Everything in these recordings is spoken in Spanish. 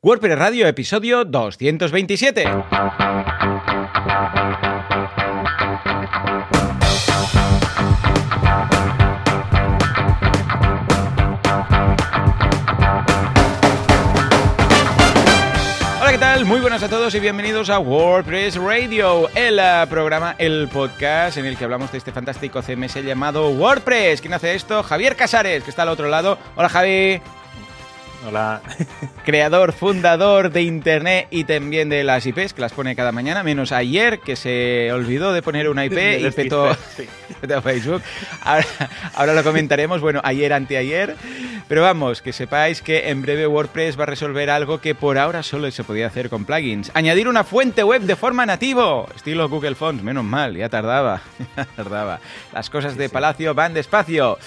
WordPress Radio, episodio 227. Hola, ¿qué tal? Muy buenas a todos y bienvenidos a WordPress Radio, el uh, programa, el podcast en el que hablamos de este fantástico CMS llamado WordPress. ¿Quién hace esto? Javier Casares, que está al otro lado. Hola, Javi. Hola. Creador, fundador de Internet y también de las IPs, que las pone cada mañana, menos ayer, que se olvidó de poner una IP y petó, petó Facebook. Ahora, ahora, lo comentaremos, bueno, ayer, anteayer. Pero vamos, que sepáis que en breve WordPress va a resolver algo que por ahora solo se podía hacer con plugins. Añadir una fuente web de forma nativo, estilo Google Fonts, menos mal, ya tardaba, ya tardaba. Las cosas de Palacio van despacio.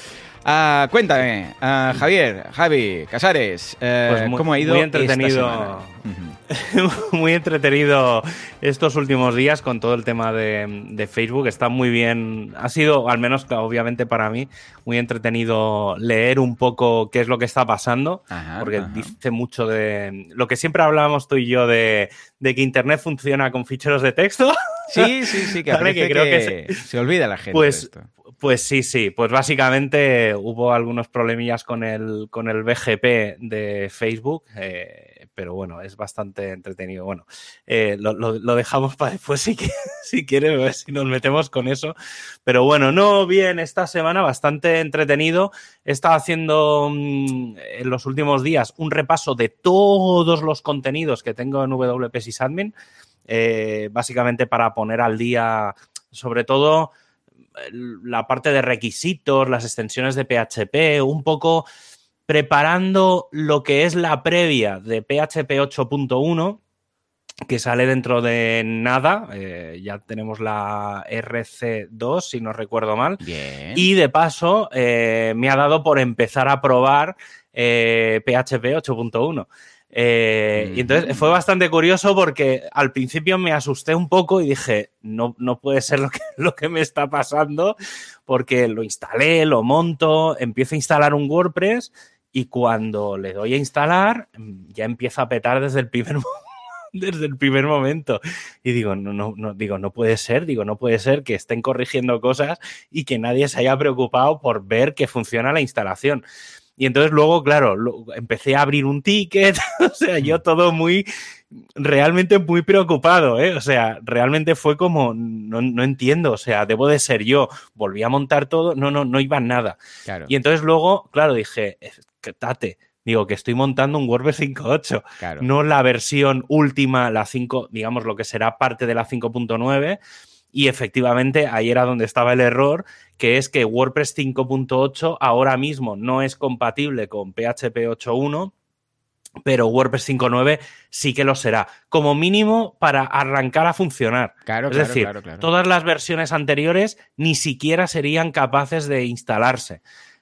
Uh, cuéntame, uh, Javier, Javi, Casares, uh, pues muy, ¿cómo ha ido? Muy entretenido. muy entretenido estos últimos días con todo el tema de, de, Facebook. Está muy bien. Ha sido, al menos obviamente para mí, muy entretenido leer un poco qué es lo que está pasando. Ajá, porque ajá. dice mucho de lo que siempre hablábamos tú y yo de, de que Internet funciona con ficheros de texto. Sí, sí, sí, que, que creo que, que se, se, olvida la gente. Pues, de esto. Pues sí, sí. Pues básicamente hubo algunos problemillas con el, con el BGP de Facebook, eh, pero bueno, es bastante entretenido. Bueno, eh, lo, dejamos para después si, si quieres, ver si nos metemos con eso. Pero bueno, no bien, esta semana bastante entretenido. He estado haciendo mmm, en los últimos días un repaso de todos los contenidos que tengo en WP Sysadmin, eh, básicamente para poner al día, sobre todo la parte de requisitos, las extensiones de PHP, un poco preparando lo que es la previa de PHP 8.1 que sale dentro de nada, eh, ya tenemos la RC2, si no recuerdo mal. Bien. Y de paso, eh, me ha dado por empezar a probar eh, PHP 8.1. Eh, mm. Y entonces fue bastante curioso porque al principio me asusté un poco y dije, no, no puede ser lo que, lo que me está pasando, porque lo instalé, lo monto, empiezo a instalar un WordPress y cuando le doy a instalar ya empieza a petar desde el primer desde el primer momento. Y digo, no, no, no, digo, no puede ser, digo, no puede ser que estén corrigiendo cosas y que nadie se haya preocupado por ver que funciona la instalación. Y entonces luego, claro, lo, empecé a abrir un ticket, o sea, yo todo muy, realmente muy preocupado, ¿eh? O sea, realmente fue como, no, no, entiendo, o sea, debo de ser yo. Volví a montar todo, no, no, no iba nada. Claro. Y entonces luego, claro, dije, tate, digo que estoy montando un WordPress 5.8, claro. no la versión última, la 5, digamos, lo que será parte de la 5.9. Y efectivamente ahí era donde estaba el error, que es que WordPress 5.8 ahora mismo no es compatible con PHP 8.1, pero WordPress 5.9 sí que lo será, como mínimo para arrancar a funcionar. Claro, es claro, decir, claro, todas las versiones anteriores ni siquiera serían capaces de instalarse.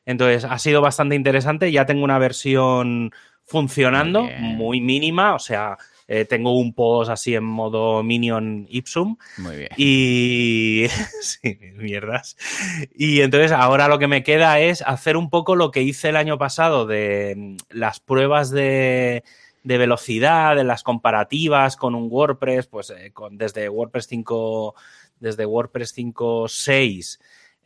Entonces, ha sido bastante interesante. Ya tengo una versión funcionando, muy, muy mínima, o sea, eh, tengo un post así en modo Minion Ipsum. Muy bien. Y. sí, mierdas. Y entonces ahora lo que me queda es hacer un poco lo que hice el año pasado de mm, las pruebas de, de velocidad, de las comparativas con un WordPress, pues eh, con, desde WordPress 5. Desde WordPress 5.6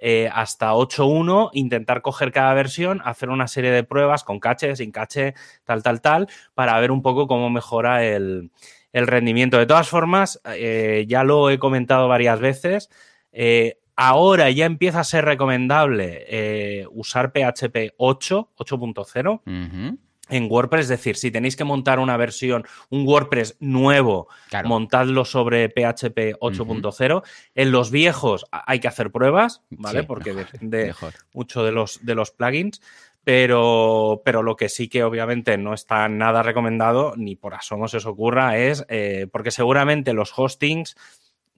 eh, hasta 8.1, intentar coger cada versión, hacer una serie de pruebas con caché, sin caché, tal, tal, tal, para ver un poco cómo mejora el, rendimiento. De todas formas, eh, ya lo he comentado varias veces, eh, ahora ya empieza a ser recomendable usar PHP 8, 8.0. Uh -huh en WordPress, es decir, si tenéis que montar una versión, un WordPress nuevo, claro. montadlo sobre PHP 8.0. Uh -huh. En los viejos hay que hacer pruebas, ¿vale? Sí, Porque mejor, depende mejor. mucho de los, de los plugins. Pero, pero lo que sí que obviamente no está nada recomendado, ni por asomo se os ocurra, es eh, porque seguramente los hostings,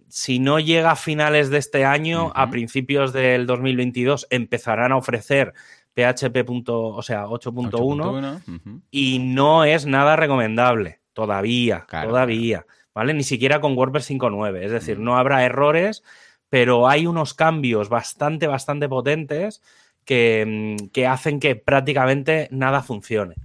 si no llega a finales de este año, uh -huh. a principios del 2022, empezarán a ofrecer PHP. o sea, 8.1 uh -huh. y no es nada recomendable todavía, Claro, todavía, ¿vale? Ni siquiera con WordPress 5.9, es decir, no habrá errores, pero hay unos cambios bastante, bastante potentes que, que hacen que prácticamente nada funcione.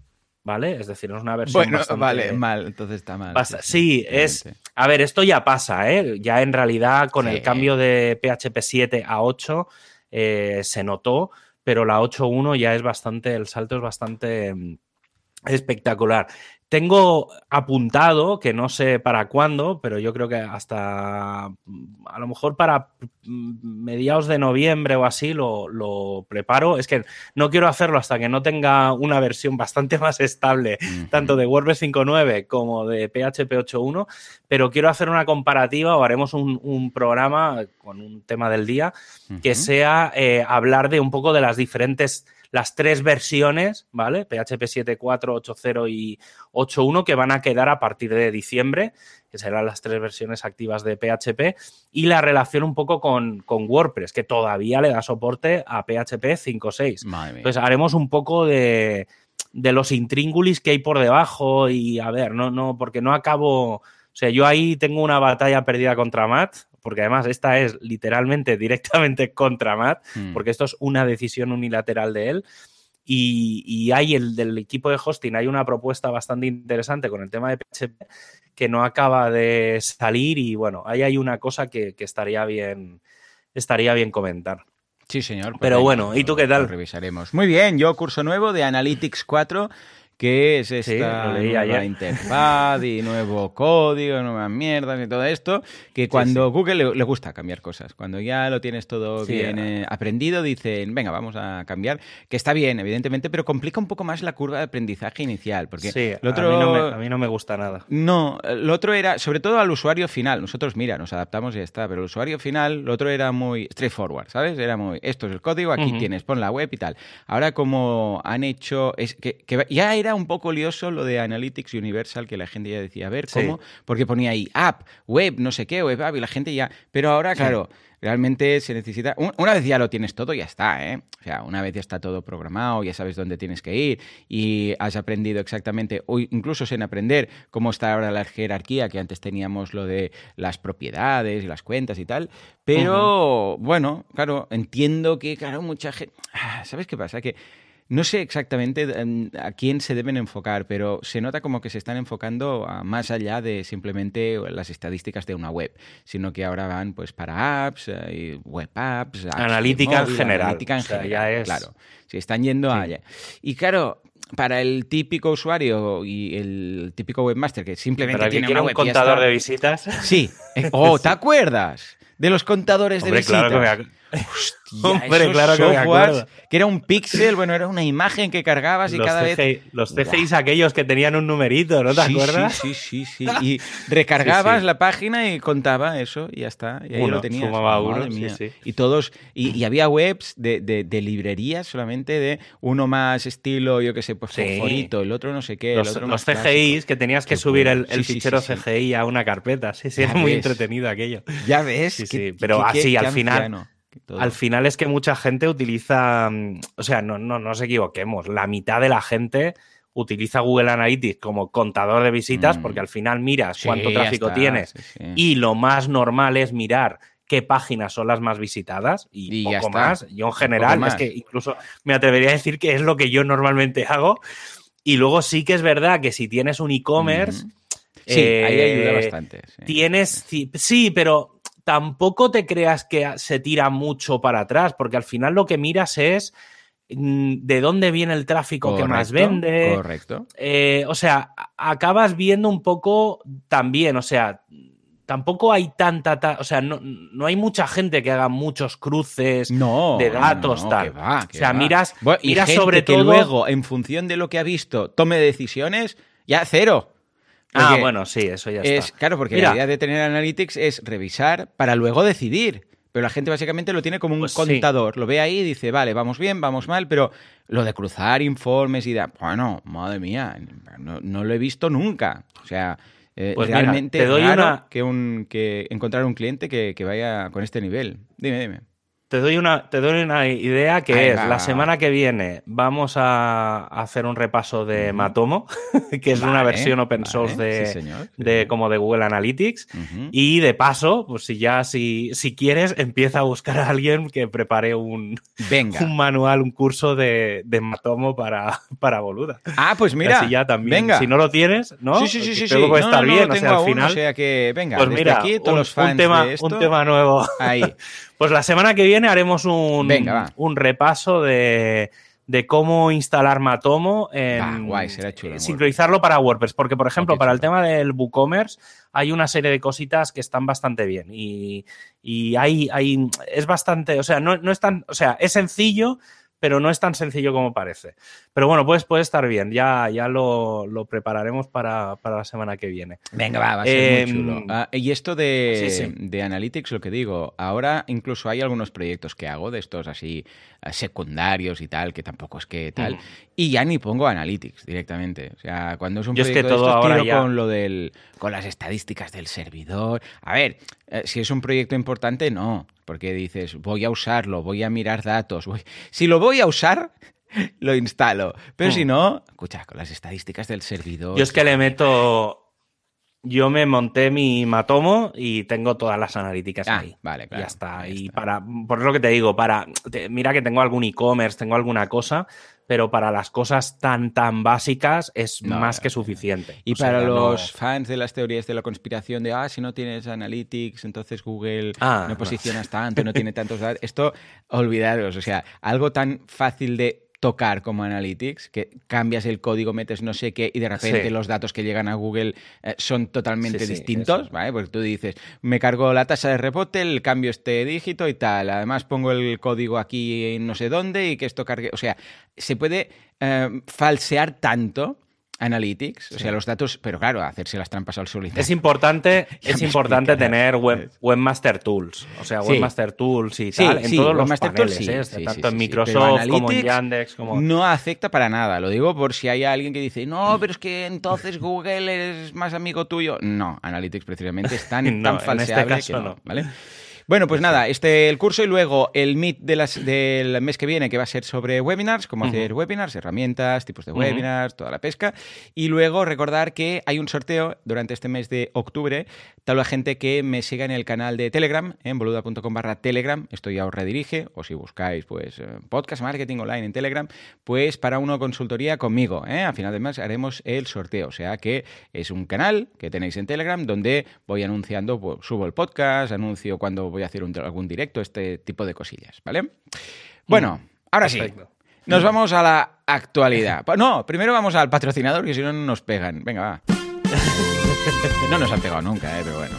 ¿vale? Es decir, es una versión bueno, bastante... vale, mal, entonces está mal. Basta... Sí, es... A ver, esto ya pasa, ¿eh? Ya en realidad con sí. el cambio de PHP 7 a 8 eh, se notó, pero la 8.1 ya es bastante, el salto es bastante mm, espectacular. Tengo apuntado, que no sé para cuándo, pero yo creo que hasta a lo mejor para mediados de noviembre o así lo, lo, preparo. Es que no quiero hacerlo hasta que no tenga una versión bastante más estable, uh -huh. tanto de WordPress 5.9 como de PHP 8.1, pero quiero hacer una comparativa o haremos un, un programa con un tema del día uh -huh. que sea eh, hablar de un poco de las diferentes las tres versiones, ¿vale? PHP 7.4, 8.0 y 8.1 que van a quedar a partir de diciembre, que serán las tres versiones activas de PHP, y la relación un poco con, con WordPress, que todavía le da soporte a PHP 5.6. Entonces haremos un poco de, de los intríngulis que hay por debajo y a ver, no, no, porque no acabo... O sea, yo ahí tengo una batalla perdida contra Matt, porque además esta es literalmente directamente contra Matt, mm. porque esto es una decisión unilateral de él. Y, y, hay el del equipo de hosting, hay una propuesta bastante interesante con el tema de PHP que no acaba de salir y bueno, ahí hay una cosa que, que estaría bien estaría bien comentar. Sí, señor. Pero ahí, bueno, ¿y tú qué tal? Lo revisaremos. Muy bien, yo curso nuevo de Analytics 4 que es esta sí, nueva ayer. interfaz y nuevo código, nuevas mierdas y todo esto, que cuando sí, sí. Google le, le, gusta cambiar cosas, cuando ya lo tienes todo bien eh, aprendido, dicen, venga, vamos a cambiar, que está bien, evidentemente, pero complica un poco más la curva de aprendizaje inicial, porque sí, lo otro... a, mí no me, a mí no me gusta nada. No, lo otro era, sobre todo al usuario final, nosotros, mira, nos adaptamos y ya está, pero el usuario final, lo otro era muy straightforward, ¿sabes? Era muy, esto es el código, aquí uh -huh. tienes, pon la web y tal. Ahora como han hecho, es que, que ya era un poco lioso lo de Analytics Universal, que la gente ya decía, a ver, ¿cómo? Sí. Porque ponía ahí app, web, no sé qué, web app, y la gente ya... Pero ahora, claro... Sí realmente se necesita. Una vez ya lo tienes todo, ya está, ¿eh? O sea, una vez ya está todo programado, ya sabes dónde tienes que ir y has aprendido exactamente, o incluso sin aprender cómo está ahora la jerarquía, que antes teníamos lo de las propiedades y las cuentas y tal. Pero, uh -huh. bueno, claro, entiendo que, claro, mucha gente. Ah, ¿Sabes qué pasa? Que no sé exactamente em, a quién se deben enfocar, pero se nota como que se están enfocando a más allá de simplemente las estadísticas de una web, sino que ahora van pues para apps, eh, web apps, apps analítica móvil, en general. Analítica en o sea, general, es... claro. Se están yendo sí. allá. Y claro, para el típico usuario y el típico webmaster que simplemente para tiene que una un contador de visitas. Sí. Oh, ¿te acuerdas? De los contadores Hombre, de visitas. Claro que me Hostia, Hombre, claro que, me acuerdo. que era un píxel, bueno, era una imagen que cargabas y los cada CGI, vez. Los CGIs aquellos que tenían un numerito, ¿no te sí, acuerdas? Sí, sí, sí, sí. Y recargabas sí, la página y contaba eso y ya está. Y ahí uno, lo tenías. Sumaba uno, Y todos. Y, y, había webs de, de, de, librerías solamente de uno más estilo, yo qué sé, pues favorito, el otro no sé qué. Los, el otro los CGIs clásico. que tenías que subir el, el fichero CGI a una carpeta. Sí, sí, era muy entretenido aquello. Ya ves. Sí. Pero así al final. Todo. Al final es que mucha gente utiliza, mm, o sea, no, no, no nos equivoquemos, la mitad de la gente utiliza Google Analytics como contador de visitas mm. porque al final miras sí, cuánto tráfico está, tienes sí, sí. y lo más normal es mirar qué páginas son las más visitadas y, y poco más. Yo en general es que incluso me atrevería a decir que es lo que yo normalmente hago y luego sí que es verdad que si tienes un e-commerce... Mm. Sí, eh, ahí ayuda bastante. Tienes, sí, pero tampoco te creas que se tira mucho para atrás, porque al final lo que miras es mm, de dónde viene el tráfico correcto, que más vende. Correcto. Eh, o sea, acabas viendo un poco también, o sea, tampoco hay tanta, ta o sea, no, no, hay mucha gente que haga muchos cruces no, de datos, no, tal. Que va, que o sea, va. miras, bueno, miras sobre todo. Que luego, en función de lo que ha visto, tome decisiones, ya cero. Ah, bueno, sí, eso ya es, está. Claro, porque Mira, la idea de tener Analytics es revisar para luego decidir. Pero la gente básicamente lo tiene como un pues contador. Sí. Lo ve ahí y dice, vale, vamos bien, vamos mal, pero lo de cruzar informes y de... Bueno, madre mía, no, no lo he visto nunca. O sea, eh, pues realmente mira, te doy raro una... que, un, que encontrar un cliente que, que, vaya con este nivel. Dime, dime. Te doy una, te doy una idea que es la semana que viene vamos a hacer un repaso de Matomo, que es una versión open vale, source de, sí, señor, sí, de sí. como de Google Analytics. Y de paso, pues si ya si, si quieres, empieza a buscar a alguien que prepare un, Venga. un manual, un curso de, de Matomo para, para boluda. Ah, pues mira. Así ya también. Venga. Si no lo tienes, ¿no? Sí, sí, sí, sí. Creo sí. que puede No, estar no, bien. o sea, al aún, final. O sea que, venga, Pues mira, aquí, todos un, los un fans tema, de esto. un tema nuevo. Ahí. Pues la semana que viene haremos un, Venga, un repaso de, de cómo instalar Matomo en Va, guay, será chulo en sincronizarlo para WordPress. Porque, por ejemplo, para el tema del WooCommerce hay una serie de cositas que están bastante bien. Y, y hay, hay, es bastante, o sea, no, no es tan, o sea, es sencillo, pero no es tan sencillo como parece. Pero bueno, pues puede estar bien. Ya, ya lo, lo prepararemos para, para la semana que viene. Venga, va, va a ser Em, muy chulo. Ah, y esto de, sí, sí. de Analytics, lo que digo, ahora incluso hay algunos proyectos que hago de estos así eh, secundarios y tal, que tampoco es que tal, Mm. y ya ni pongo Analytics directamente. O sea, cuando es un Yo es que proyecto de todo estos, ahora tiro ya- con lo del, con las estadísticas del servidor. A ver, eh, si es un proyecto importante, no, porque dices, voy a usarlo, voy a mirar datos. voy- Si lo voy a usar, lo instalo. Pero Mm. si no, escucha, con las estadísticas del servidor. Yo es que le meto. Yo me monté mi Matomo y tengo todas las analíticas Ah, ahí. vale, claro, Ya está. Y está. para. Por lo que te digo, para. te- mira que tengo algún e-commerce, tengo alguna cosa, pero para las cosas tan, tan básicas es No, más no, que no. suficiente. Y O para los fans de las teorías de la conspiración de, ah, si no tienes Analytics, entonces Google Ah, no no. posicionas tanto, no tiene tantos datos. Esto, olvidaros, o sea, algo tan fácil de tocar como Analytics, que cambias el código, metes no sé qué y de repente Sí. los datos que llegan a Google eh, son totalmente Sí, distintos. ¿vale? Porque tú dices, me cargo la tasa de rebote, el cambio este dígito y tal, además pongo el código aquí en no sé dónde y que esto cargue, o sea, se puede eh, falsear tanto Analytics, o sea, los datos, pero claro, hacerse las trampas al solitario. Es importante, es importante tener web, Webmaster Tools, o sea, Sí. Webmaster Tools y Sí, tal, en sí, todos los Webmaster Tools paneles, sí, ¿eh? sí, tanto sí, en. Microsoft como en Yandex, como... No afecta para nada. Lo digo por si hay alguien que dice, no, pero es que entonces Google es más amigo tuyo. No, Analytics precisamente es tan, No, tan en este falseable caso que no, no. ¿vale? Bueno, pues nada, este el curso y luego el Meet de las, del mes que viene, que va a ser sobre webinars, cómo hacer webinars, herramientas, tipos de webinars, toda la pesca. Y luego recordar que hay un sorteo durante este mes de octubre. Tal la gente que me siga en el canal de Telegram, en boluda.com barra Telegram, esto ya os redirige, o si buscáis pues eh, podcast marketing online en Telegram, pues para una consultoría conmigo. ¿eh? A final de mes haremos el sorteo. O sea que es un canal que tenéis en Telegram donde voy anunciando, pues, subo el podcast, anuncio cuando voy a hacer un- algún directo, este tipo de cosillas, ¿vale? Bueno, ahora sí. Nos vamos a la actualidad. No, primero vamos al patrocinador, que si no no nos pegan. Venga, va. No nos han pegado nunca, eh, pero bueno.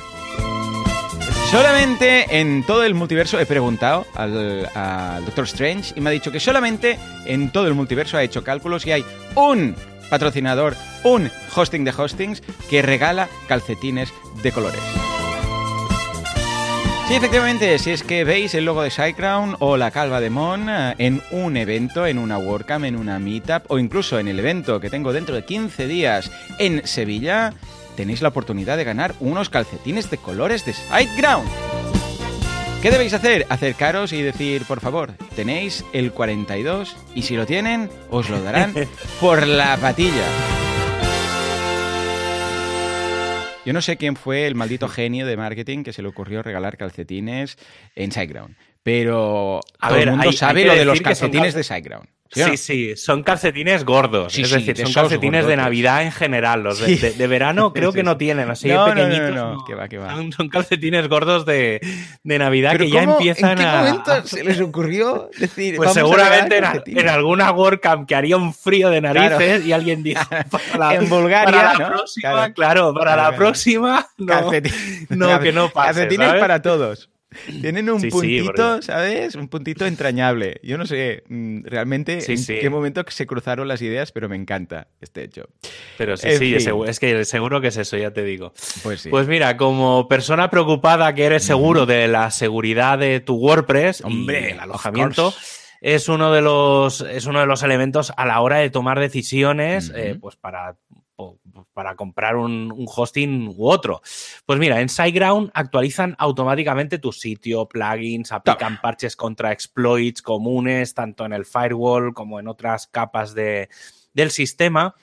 Solamente en todo el multiverso he preguntado al, al Doctor Strange y me ha dicho que solamente en todo el multiverso ha hecho cálculos y hay un patrocinador, un hosting de hostings que regala calcetines de colores. Sí, efectivamente, si es que veis el logo de SiteGround o la calva de Mon eh, en un evento, en una WordCamp, en una Meetup o incluso en el evento que tengo dentro de 15 días en Sevilla, tenéis la oportunidad de ganar unos calcetines de colores de SiteGround. ¿Qué debéis hacer? Acercaros y decir, por favor, tenéis el 42 y si lo tienen, os lo darán por la patilla. Yo no sé quién fue el maldito genio de marketing que se le ocurrió regalar calcetines en SiteGround, pero A todo ver, el mundo hay- sabe hay lo de los calcetines calce- de SiteGround. ¿sí Sí, son calcetines gordos. Sí, es decir, de son calcetines de. Navidad en general. Los de, Sí. de- de verano creo que no tienen, así No, de no, no, pequeñitos. no, que va, que va. Son, son calcetines gordos de, de Navidad que ya ¿cómo? empiezan ¿En qué a. momento se les ocurrió decir Pues "Vamos a seguramente en, a- calcetines"? en alguna WordCamp que haría un frío de narices y alguien dijo para la, En Bulgaria, para la próxima, Claro. claro, para la próxima no, no, que no pase, Calcetines ¿sabes? para todos. Tienen un Sí, puntito, ¿sabes? Un puntito entrañable. Yo no sé mm, realmente Sí, en qué momento se cruzaron las ideas, pero me encanta este hecho. Pero sí, En sí, es que seguro que es eso, ya te digo. Pues sí. Pues mira, como persona preocupada que eres seguro de la seguridad de tu WordPress Hombre, y el alojamiento, es uno de los es uno de los elementos a la hora de tomar decisiones, eh, pues para para comprar un, hosting u otro. Pues mira, en SiteGround actualizan automáticamente tu sitio, plugins, aplican parches contra exploits comunes, tanto en el firewall como en otras capas de, del sistema.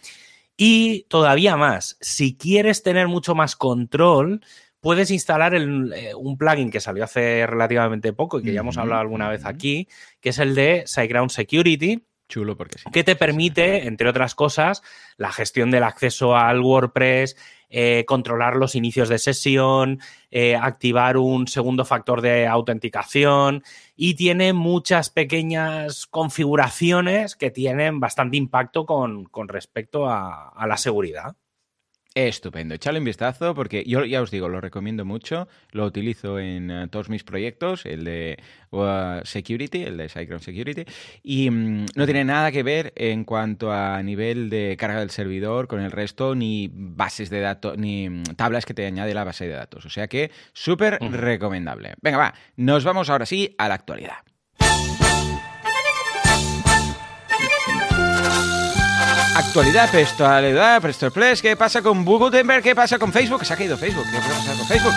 Y todavía más, si quieres tener mucho más control, puedes instalar eh, un plugin que salió hace relativamente poco y que ya hemos hablado alguna vez aquí, que es el de SiteGround Security, Chulo porque sí. Que te permite, entre otras cosas, la gestión del acceso al WordPress, eh, controlar los inicios de sesión, eh, activar un segundo factor de autenticación y tiene muchas pequeñas configuraciones que tienen bastante impacto con, respecto a la seguridad. Estupendo, echadle un vistazo porque yo ya os digo, lo recomiendo mucho, lo utilizo en eh, todos mis proyectos, el de uh, Security, el de SiteGround Security, y mm, no tiene nada que ver en cuanto a nivel de carga del servidor con el resto, ni bases de datos, ni mm, tablas que te añade la base de datos. O sea que súper recomendable. Venga, va, nos vamos ahora sí a la actualidad. Actualidad, textualidad, Presto Plus, ¿qué pasa con Gutenberg? ¿Qué pasa con Facebook? Se ha caído Facebook. ¿Qué pasa con Facebook?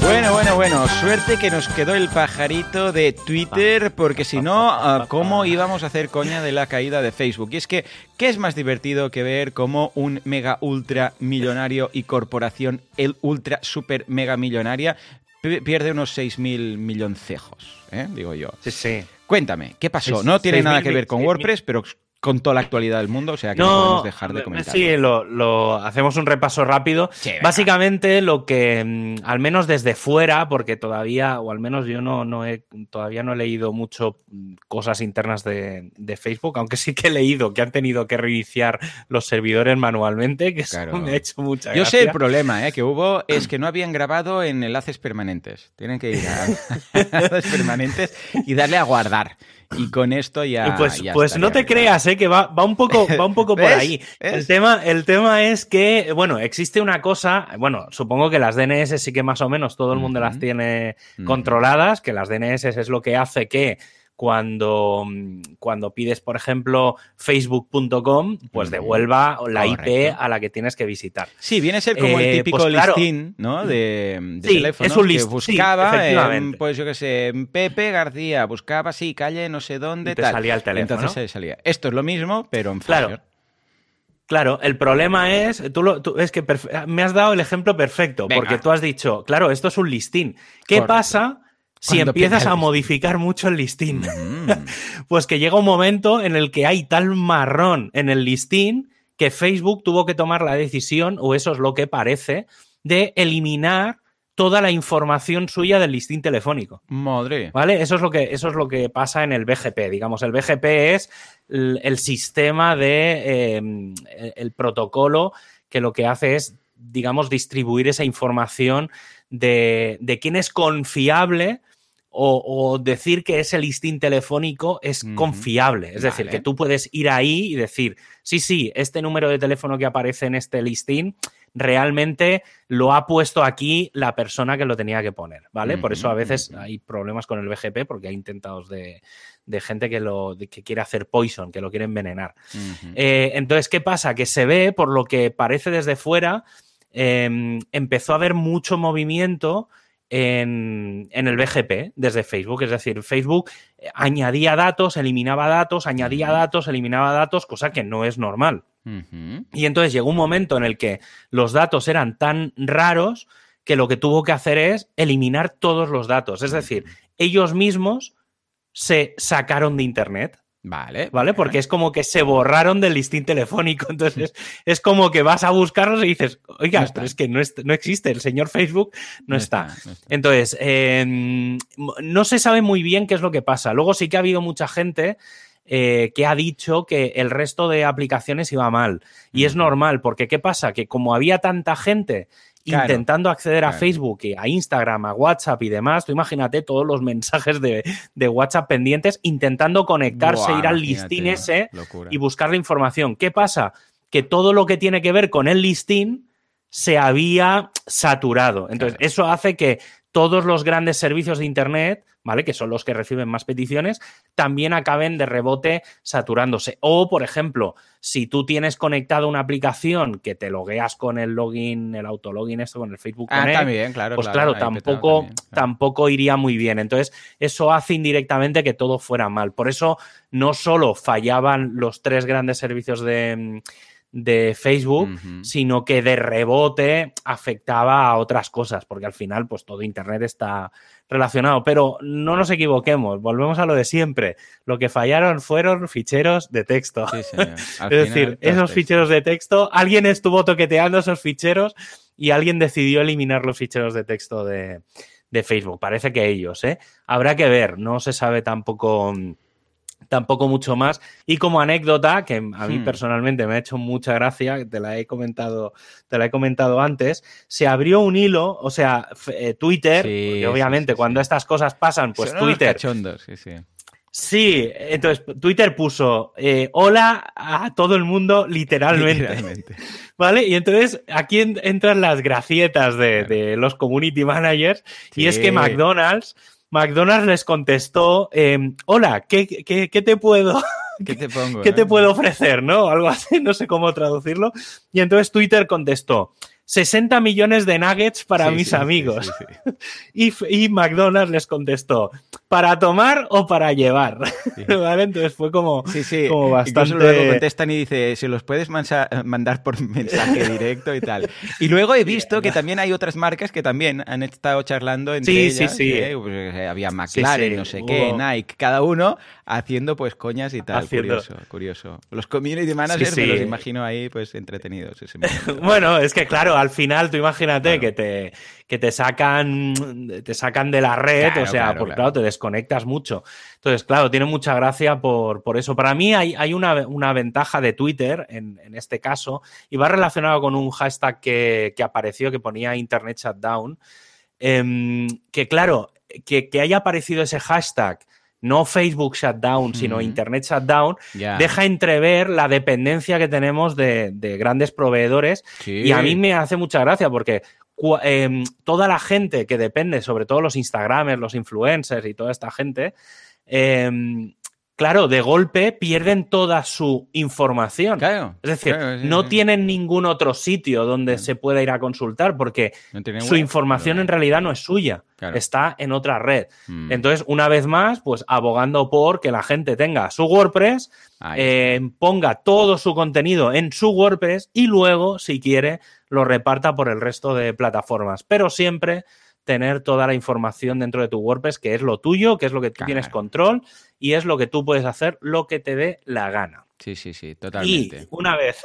Bueno, bueno, bueno, suerte que nos quedó el pajarito de Twitter, porque si no, ah, ¿cómo íbamos a hacer coña de la caída de Facebook? Y es que, ¿qué es más divertido que ver cómo un mega ultra millonario y corporación, el ultra super mega millonaria, pierde unos 6.000 milloncejos, ¿eh? digo yo. Sí, sí. Cuéntame, ¿qué pasó? No tiene nada que ver con WordPress, pero con toda la actualidad del mundo, o sea que no, podemos dejar de comentar. Sí, lo, hacemos un repaso rápido. Básicamente lo que, mm, al menos desde fuera, porque todavía, o al menos yo no, no he, todavía no he leído mucho mm, cosas internas de, Facebook, aunque sí que he leído que han tenido que reiniciar los servidores manualmente, que eso me ha hecho mucha Yo sé el problema ¿eh? que hubo, es que no habían grabado en enlaces permanentes. Tienen que ir a enlaces permanentes y darle a guardar. Y con esto ya. pues, pues no te creas, ¿eh? que va, va un poco, va un poco por ahí. El tema, el tema es que, bueno, existe una cosa, bueno, supongo que las DNS sí que más o menos todo el mundo las tiene controladas, que las DNS es lo que hace que cuando, cuando pides, por ejemplo, facebook.com, pues devuelva la IP a la que tienes que visitar. Sí, viene a ser como el eh, típico pues listín, ¿no? De, teléfono es un que buscaba, pues yo qué sé, Pepe García, buscaba, sí, calle no sé dónde, te salía el teléfono. Entonces salía. Esto es lo mismo, pero en Claro. Claro, el problema es, tú, lo, es que me has dado el ejemplo perfecto, porque tú has dicho, claro, esto es un listín. ¿Qué pasa si empiezas a modificar mucho el listín. Mm. pues que llega un momento en el que hay tal marrón en el listín que Facebook tuvo que tomar la decisión, o eso es lo que parece, de eliminar toda la información suya del listín telefónico. Madre. ¿Vale? Eso es lo que, eso es lo que pasa en el BGP. Digamos, el BGP es el, sistema de em, el protocolo que lo que hace es, digamos, distribuir esa información de, de quién es confiable o, decir que ese listín telefónico es confiable. Es decir, que tú puedes ir ahí y decir, sí, sí, este número de teléfono que aparece en este listín realmente lo ha puesto aquí la persona que lo tenía que poner, ¿vale? Por eso a veces hay problemas con el BGP porque hay intentados de, gente que, lo, que quiere hacer poison, que lo quiere envenenar. Eh, entonces, ¿qué pasa? Que se ve, por lo que parece desde fuera, em, empezó a haber mucho movimiento en, el BGP desde Facebook. Es decir, Facebook eh, añadía datos, eliminaba datos, añadía datos, eliminaba datos, cosa que no es normal. Y entonces llegó un momento en el que los datos eran tan raros que lo que tuvo que hacer es eliminar todos los datos. Es decir, ellos mismos se sacaron de Internet. Vale. ¿Vale? Porque es como que se borraron del listín telefónico. Entonces es como que vas a buscarlos y dices, oiga, pero es que no, no, existe, el señor Facebook no, está. Entonces, em, no se sabe muy bien qué es lo que pasa. Luego sí que ha habido mucha gente eh, que ha dicho que el resto de aplicaciones iba mal. Y es normal, porque ¿qué pasa? Que como había tanta gente intentando acceder a Facebook, a Instagram, a WhatsApp y demás. Tú imagínate todos los mensajes de, WhatsApp pendientes intentando conectarse, ir al listín ese y buscar la información. ¿Qué pasa? Que todo lo que tiene que ver con el listín se había saturado. Entonces, eso hace que todos los grandes servicios de Internet, ¿vale? Que son los que reciben más peticiones, también acaben de rebote saturándose. O, por ejemplo, si tú tienes conectado una aplicación que te logueas con el login, el autologin, esto con el Facebook ah, también, claro, pues claro, tampoco, tampoco iría muy bien. Entonces, eso hace indirectamente que todo fuera mal. Por eso, no solo fallaban los tres grandes servicios de de Facebook, sino que de rebote afectaba a otras cosas, porque al final, pues todo Internet está relacionado. Pero no nos equivoquemos, volvemos a lo de siempre. Lo que fallaron fueron ficheros de texto. es decir, esos ficheros de texto, alguien estuvo toqueteando esos ficheros y alguien decidió eliminar los ficheros de texto de, de Facebook. Parece que ellos, ¿eh? Habrá que ver, no se sabe tampoco tampoco mucho más. Y como anécdota, que a mí hmm. personalmente me ha hecho mucha gracia, te la he comentado, te la he comentado antes, se abrió un hilo, o sea, eh, Twitter, obviamente cuando estas cosas pasan, pues Twitter. sí, sí. Sí, entonces Twitter puso eh, hola a todo el mundo literalmente. ¿Vale? Y entonces aquí entran las gracietas de, los community managers y es que McDonald's McDonald's les contestó, em, hola, ¿qué, te puedo... ¿Qué te pongo? ¿Qué te eh? puedo ofrecer? ¿No? Algo así, no sé cómo traducirlo. Y entonces Twitter contestó, 60 millones de nuggets para mis amigos. y, y, McDonald's les contestó, ¿para tomar o para llevar? ¿Vale? Entonces fue como, como bastante... Incluso luego contestan y dice, se los puedes mandar por mensaje directo y tal. Y luego he visto que también hay otras marcas que también han estado charlando entre sí, ellas. Sí, sí, pues, había McLaren, no sé qué, Nike, cada uno haciendo pues coñas y tal. Curioso, curioso. Los community managers me los imagino ahí pues entretenidos. bueno, es que claro, al final tú imagínate que te que te sacan te sacan de la red, o sea, porque claro. te desconectas mucho. Entonces, claro, tiene mucha gracia por, por eso. Para mí hay, hay una, una, ventaja de Twitter en, en, este caso y va relacionado con un hashtag que, que apareció que ponía Internet Shutdown. Eh, que claro, que, que haya aparecido ese hashtag no Facebook shutdown, sino Internet shutdown, deja entrever la dependencia que tenemos de, grandes proveedores. Y a mí me hace mucha gracia porque em, toda la gente que depende, sobre todo los Instagramers, los influencers y toda esta gente, em, claro, de golpe pierden toda su información. es decir, no tienen ningún otro sitio donde se pueda ir a consultar porque su información en realidad no es suya, está en otra red. Mm. Entonces, una vez más, pues abogando por que la gente tenga su WordPress, eh, ponga todo su contenido en su WordPress y luego, si quiere, lo reparta por el resto de plataformas. Pero siempre tener toda la información dentro de tu WordPress, que es lo tuyo, que es lo que tú tienes control y es lo que tú puedes hacer, lo que te dé la gana. Sí, sí, sí, totalmente. Y una vez,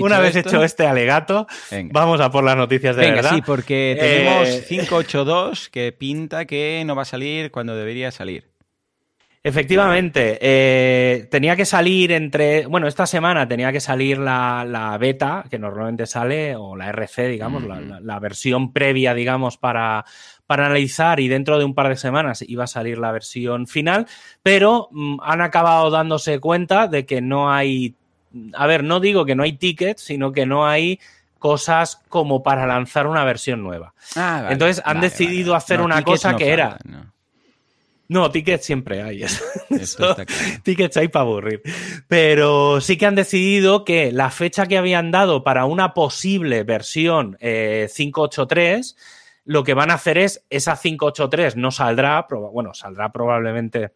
una vez hecho este alegato, vamos a por las noticias de Venga, sí, porque tenemos 582 eh, que pinta que no va a salir cuando debería salir. Efectivamente, eh, tenía que salir entre, bueno, esta semana tenía que salir la, beta, que normalmente sale, o la RC, digamos, la, versión previa, digamos, para, para analizar y dentro de un par de semanas iba a salir la versión final, pero mm, han acabado dándose cuenta de que no hay, a ver, no digo que no hay tickets, sino que no hay cosas como para lanzar una versión nueva. Ah, Entonces han decidido hacer una cosa que era... No, tickets siempre hay. tickets hay para aburrir. Pero sí que han decidido que la fecha que habían dado para una posible versión 583, eh, lo que van a hacer es, esa 583 no saldrá, bueno, saldrá probablemente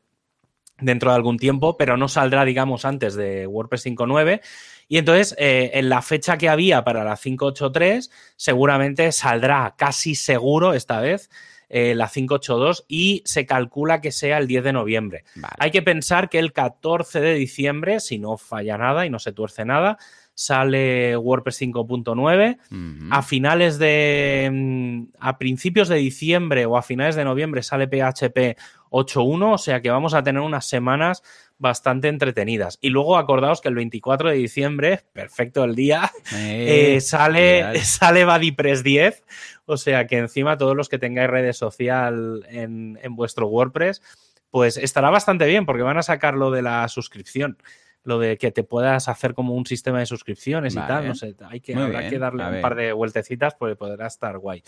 dentro de algún tiempo, pero no saldrá, digamos, antes de WordPress 5.9. Y entonces, eh, en la fecha que había para la 583, seguramente saldrá casi seguro esta vez eh, la 582 y se calcula que sea el 10 de noviembre. Hay que pensar que el 14 de diciembre, si no falla nada y no se tuerce nada, sale WordPress 5.9. A finales de. Mm, a principios de diciembre o a finales de noviembre sale PHP 8.1, o sea que vamos a tener unas semanas bastante entretenidas. Y luego acordaos que el 24 de diciembre, perfecto el día, eh, eh, sale, sale BuddyPress 10. O sea que encima todos los que tengáis redes social en, vuestro WordPress, pues estará bastante bien porque van a sacar lo de la suscripción lo de que te puedas hacer como un sistema de suscripciones y tal, no sé, hay que, habrá que darle un par de vueltecitas porque podrá estar guay.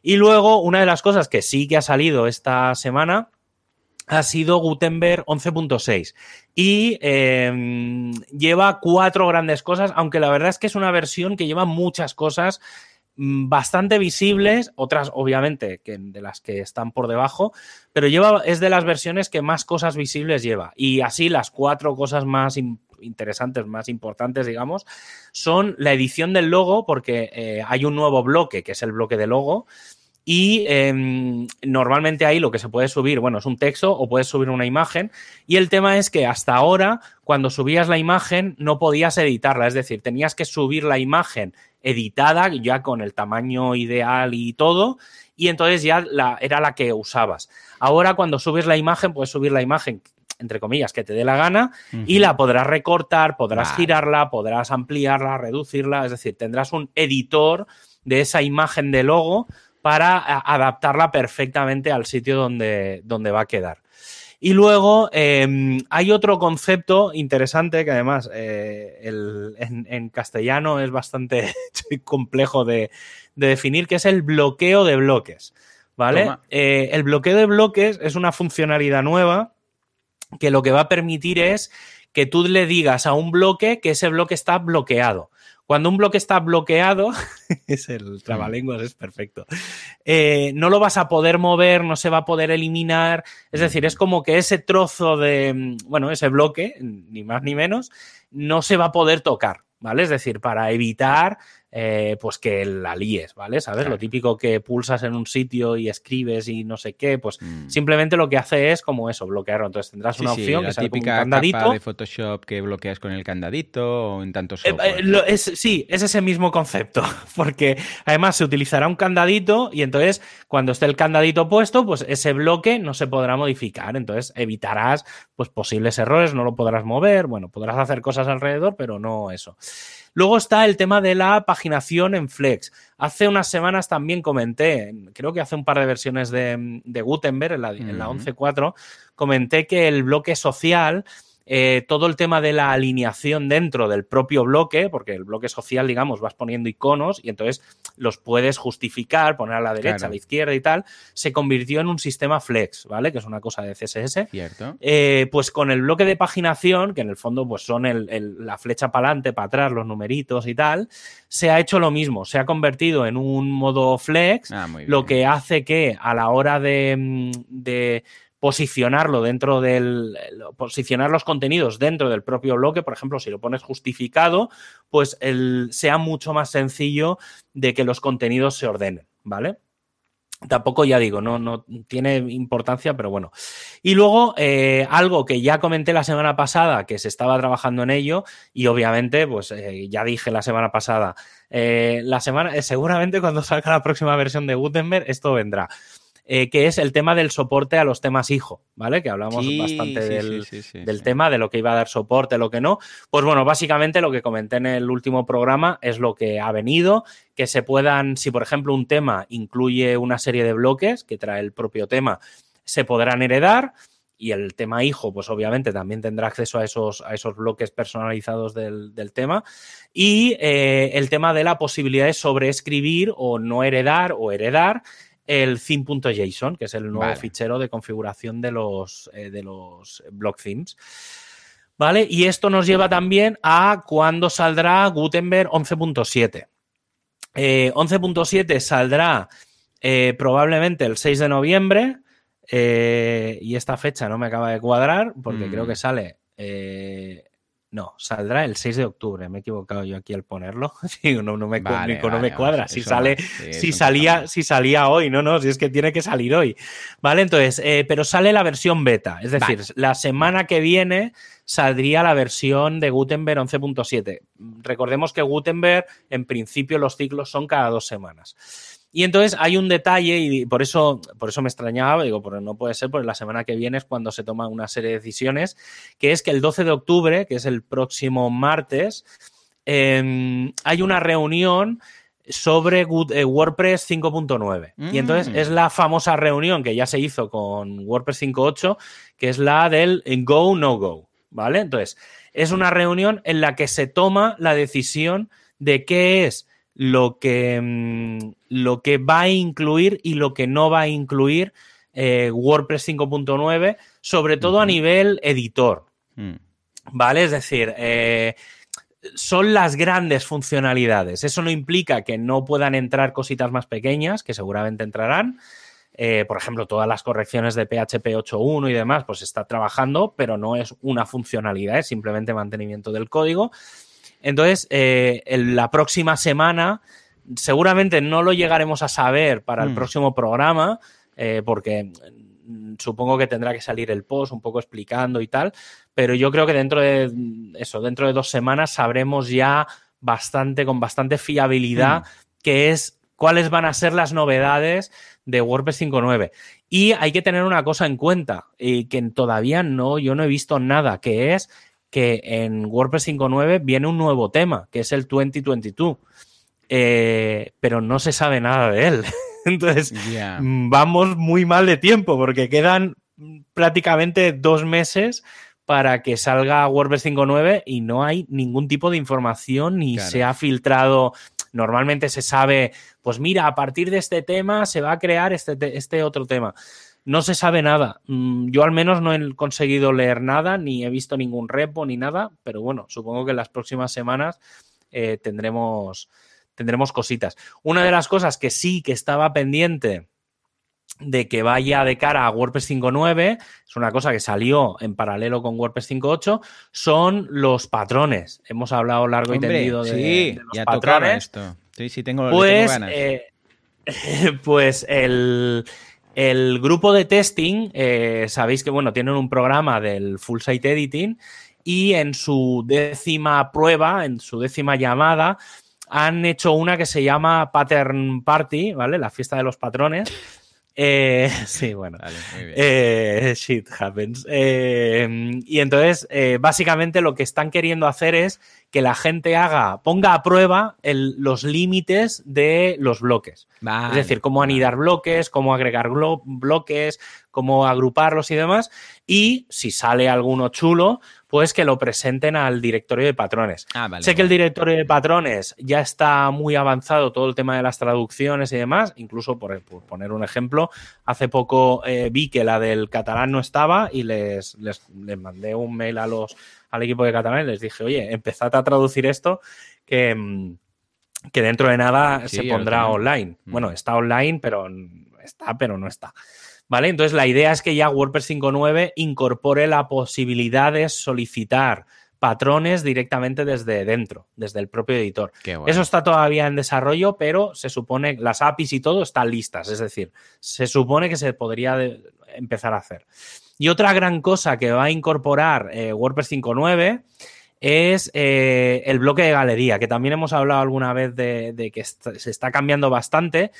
Y luego, una de las cosas que sí que ha salido esta semana ha sido Gutenberg 11.6 y em, lleva cuatro grandes cosas, aunque la verdad es que es una versión que lleva muchas cosas mm, bastante visibles, otras obviamente que de las que están por debajo, pero lleva es de las versiones que más cosas visibles lleva. Y así las cuatro cosas más interesantes, más importantes, digamos, son la edición del logo porque eh, hay un nuevo bloque que es el bloque de logo y em, normalmente ahí lo que se puede subir, bueno, es un texto o puedes subir una imagen. Y el tema es que hasta ahora, cuando subías la imagen, no podías editarla. Es decir, tenías que subir la imagen editada, ya con el tamaño ideal y todo, y entonces ya la, era la que usabas. Ahora, cuando subes la imagen, puedes subir la imagen entre comillas, que te dé la gana y la podrás recortar, podrás girarla, podrás ampliarla, reducirla, es decir, tendrás un editor de esa imagen de logo para adaptarla perfectamente al sitio donde, donde va a quedar. Y luego em, hay otro concepto interesante que además eh, en, castellano es bastante complejo de, definir, que es el bloqueo de bloques. ¿Vale? Eh, el bloqueo de bloques es una funcionalidad nueva que lo que va a permitir es que tú le digas a un bloque que ese bloque está bloqueado. Cuando un bloque está bloqueado, es el trabalenguas, es perfecto. Eh, no lo vas a poder mover, no se va a poder eliminar. Es decir, es como que ese trozo de, bueno, ese bloque, ni más ni menos, no se va a poder tocar, ¿vale? Es decir, para evitar eh, pues que la líes, ¿vale? ¿Sabes? Lo típico que pulsas en un sitio y escribes y no sé qué, pues mm. simplemente lo que hace es como eso, bloquearlo. Entonces tendrás una opción que típica candadito. de Photoshop que bloqueas con el candadito o en tantos eh, eh, sí, es ese mismo concepto, porque además se utilizará un candadito y entonces cuando esté el candadito puesto, pues ese bloque no se podrá modificar. Entonces evitarás pues posibles errores, no lo podrás mover, bueno, podrás hacer cosas alrededor, pero no eso. Luego está el tema de la paginación en Flex. Hace unas semanas también comenté, creo que hace un par de versiones de, Gutenberg, en la, en la 11.4, comenté que el bloque social eh, todo el tema de la alineación dentro del propio bloque, porque el bloque social, digamos, vas poniendo iconos y entonces los puedes justificar, poner a la derecha, a la izquierda y tal, se convirtió en un sistema flex, ¿vale? Que es una cosa de CSS. Cierto. Eh, pues con el bloque de paginación, que en el fondo pues son la flecha para adelante, para atrás, los numeritos y tal, se ha hecho lo mismo, se ha convertido en un modo flex, ah, lo que hace que a la hora de posicionarlo dentro del, posicionar los contenidos dentro del propio bloque, por ejemplo, si lo pones justificado, pues el, sea mucho más sencillo de que los contenidos se ordenen, ¿vale? Tampoco ya digo, no, no tiene importancia, pero bueno. Y luego, eh, algo que ya comenté la semana pasada, que se estaba trabajando en ello, y obviamente, pues eh, ya dije la semana pasada, eh, la semana, seguramente cuando salga la próxima versión de Gutenberg, esto vendrá. Eh, que es el tema del soporte a los temas hijo, ¿vale? Que hablamos bastante del, tema, de lo que iba a dar soporte, lo que no. Pues bueno, básicamente lo que comenté en el último programa es lo que ha venido, que se puedan, si por ejemplo un tema incluye una serie de bloques que trae el propio tema, se podrán heredar y el tema hijo, pues obviamente también tendrá acceso a esos, a esos bloques personalizados del, tema. Y eh, el tema de la posibilidad de sobreescribir o no heredar o heredar el theme.json, que es el nuevo fichero de configuración de los, eh, de los block themes. ¿Vale? Y esto nos lleva también a cuándo saldrá Gutenberg 11.7. 11.7 eh, saldrá eh, probablemente el 6 de noviembre. y esta fecha no me acaba de cuadrar porque creo mm. que sale no, saldrá el 6 de octubre. Me he equivocado yo aquí al ponerlo. no, no, me, cuadra. si sale, si salía, si salía hoy, no, no, si es que tiene que salir hoy. Vale, entonces, eh, pero sale la versión beta. Es decir, la semana que viene saldría la versión de Gutenberg 11.7. Recordemos que Gutenberg, en principio, los ciclos son cada dos semanas. Y entonces hay un detalle, y por eso, por eso me extrañaba, digo, pero no puede ser, porque la semana que viene es cuando se toman una serie de decisiones, que es que el 12 de octubre, que es el próximo martes, em, hay una reunión sobre eh, WordPress 5.9. Y entonces es mm. la famosa reunión que ya se hizo con WordPress 5.8, que es la del Go, No Go. ¿Vale? Entonces, es una reunión en la que se toma la decisión de qué es lo que, mm, lo que va a incluir y lo que no va a incluir eh, WordPress 5.9, sobre todo a nivel editor. Mm. ¿Vale? Es decir, eh, son las grandes funcionalidades. Eso no implica que no puedan entrar cositas más pequeñas, que seguramente entrarán. Eh, por ejemplo, todas las correcciones de PHP 8.1 y demás, pues está trabajando, pero no es una funcionalidad, es simplemente mantenimiento del código. Entonces, eh, en la próxima semana, seguramente no lo llegaremos a saber para el hmm. próximo programa, eh, porque mm, supongo que tendrá que salir el post un poco explicando y tal, pero yo creo que dentro de eso, dentro de dos semanas sabremos ya bastante, con bastante fiabilidad, hmm. qué es, cuáles van a ser las novedades de WordPress 5.9. Y hay que tener una cosa en cuenta, y que todavía no, yo no he visto nada, que es que en WordPress 5.9 viene un nuevo tema, que es el 2022. Eh, pero no se sabe nada de él. Entonces, vamos muy mal de tiempo porque quedan prácticamente dos meses para que salga WordPress 5.9 y no hay ningún tipo de información ni se ha filtrado. Normalmente se sabe, pues mira, a partir de este tema se va a crear este, este otro tema. No se sabe nada. Mm, yo al menos no he conseguido leer nada, ni he visto ningún repo ni nada, pero bueno, supongo que en las próximas semanas eh, tendremos, tendremos cositas. Una de las cosas que sí que estaba pendiente de que vaya de cara a WordPress 5.9, es una cosa que salió en paralelo con WordPress 5.8, son los patrones. Hemos hablado largo y tendido de, los patrones. Esto. Sí, sí, tengo, pues, ganas. Eh, pues el, grupo de testing, eh, sabéis que bueno, tienen un programa del Full Site Editing y en su décima prueba, en su décima llamada, han hecho una que se llama Pattern Party, ¿vale? La fiesta de los patrones eh, sí, bueno. Eh, shit happens. Eh, y entonces, básicamente lo que están queriendo hacer es que la gente haga, ponga a prueba los límites de los bloques. es decir, cómo anidar bloques, cómo agregar bloques, cómo agruparlos y demás. Y si sale alguno chulo, pues que lo presenten al directorio de patrones. Ah, sé que el directorio de patrones ya está muy avanzado todo el tema de las traducciones y demás, incluso por, poner un ejemplo, hace poco eh, vi que la del catalán no estaba y les, les, mandé un mail a los, al equipo de catalán y les dije, oye, empezad a traducir esto que, mm, que dentro de nada se pondrá online. Mm. Bueno, está online, pero está, pero no está. ¿Vale? Entonces la idea es que ya WordPress 5.9 incorpore la posibilidad de solicitar patrones directamente desde dentro, desde el propio editor. Eso está todavía en desarrollo, pero se supone que las APIs y todo están listas, es decir, se supone que se podría empezar a hacer. Y otra gran cosa que va a incorporar eh, WordPress 5.9 es eh, el bloque de galería, que también hemos hablado alguna vez de, que se está cambiando bastante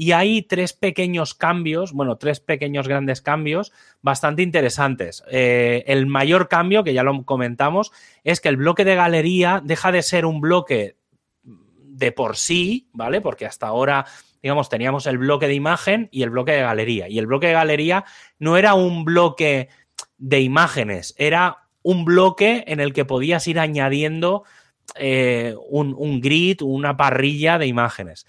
y hay tres pequeños cambios, bueno, tres pequeños grandes cambios bastante interesantes. Eh, el mayor cambio, que ya lo comentamos, es que el bloque de galería deja de ser un bloque de por sí, ¿vale? Porque hasta ahora, digamos, teníamos el bloque de imagen y el bloque de galería. Y el bloque de galería no era un bloque de imágenes, era un bloque en el que podías ir añadiendo eh, un, un grid, una parrilla de imágenes.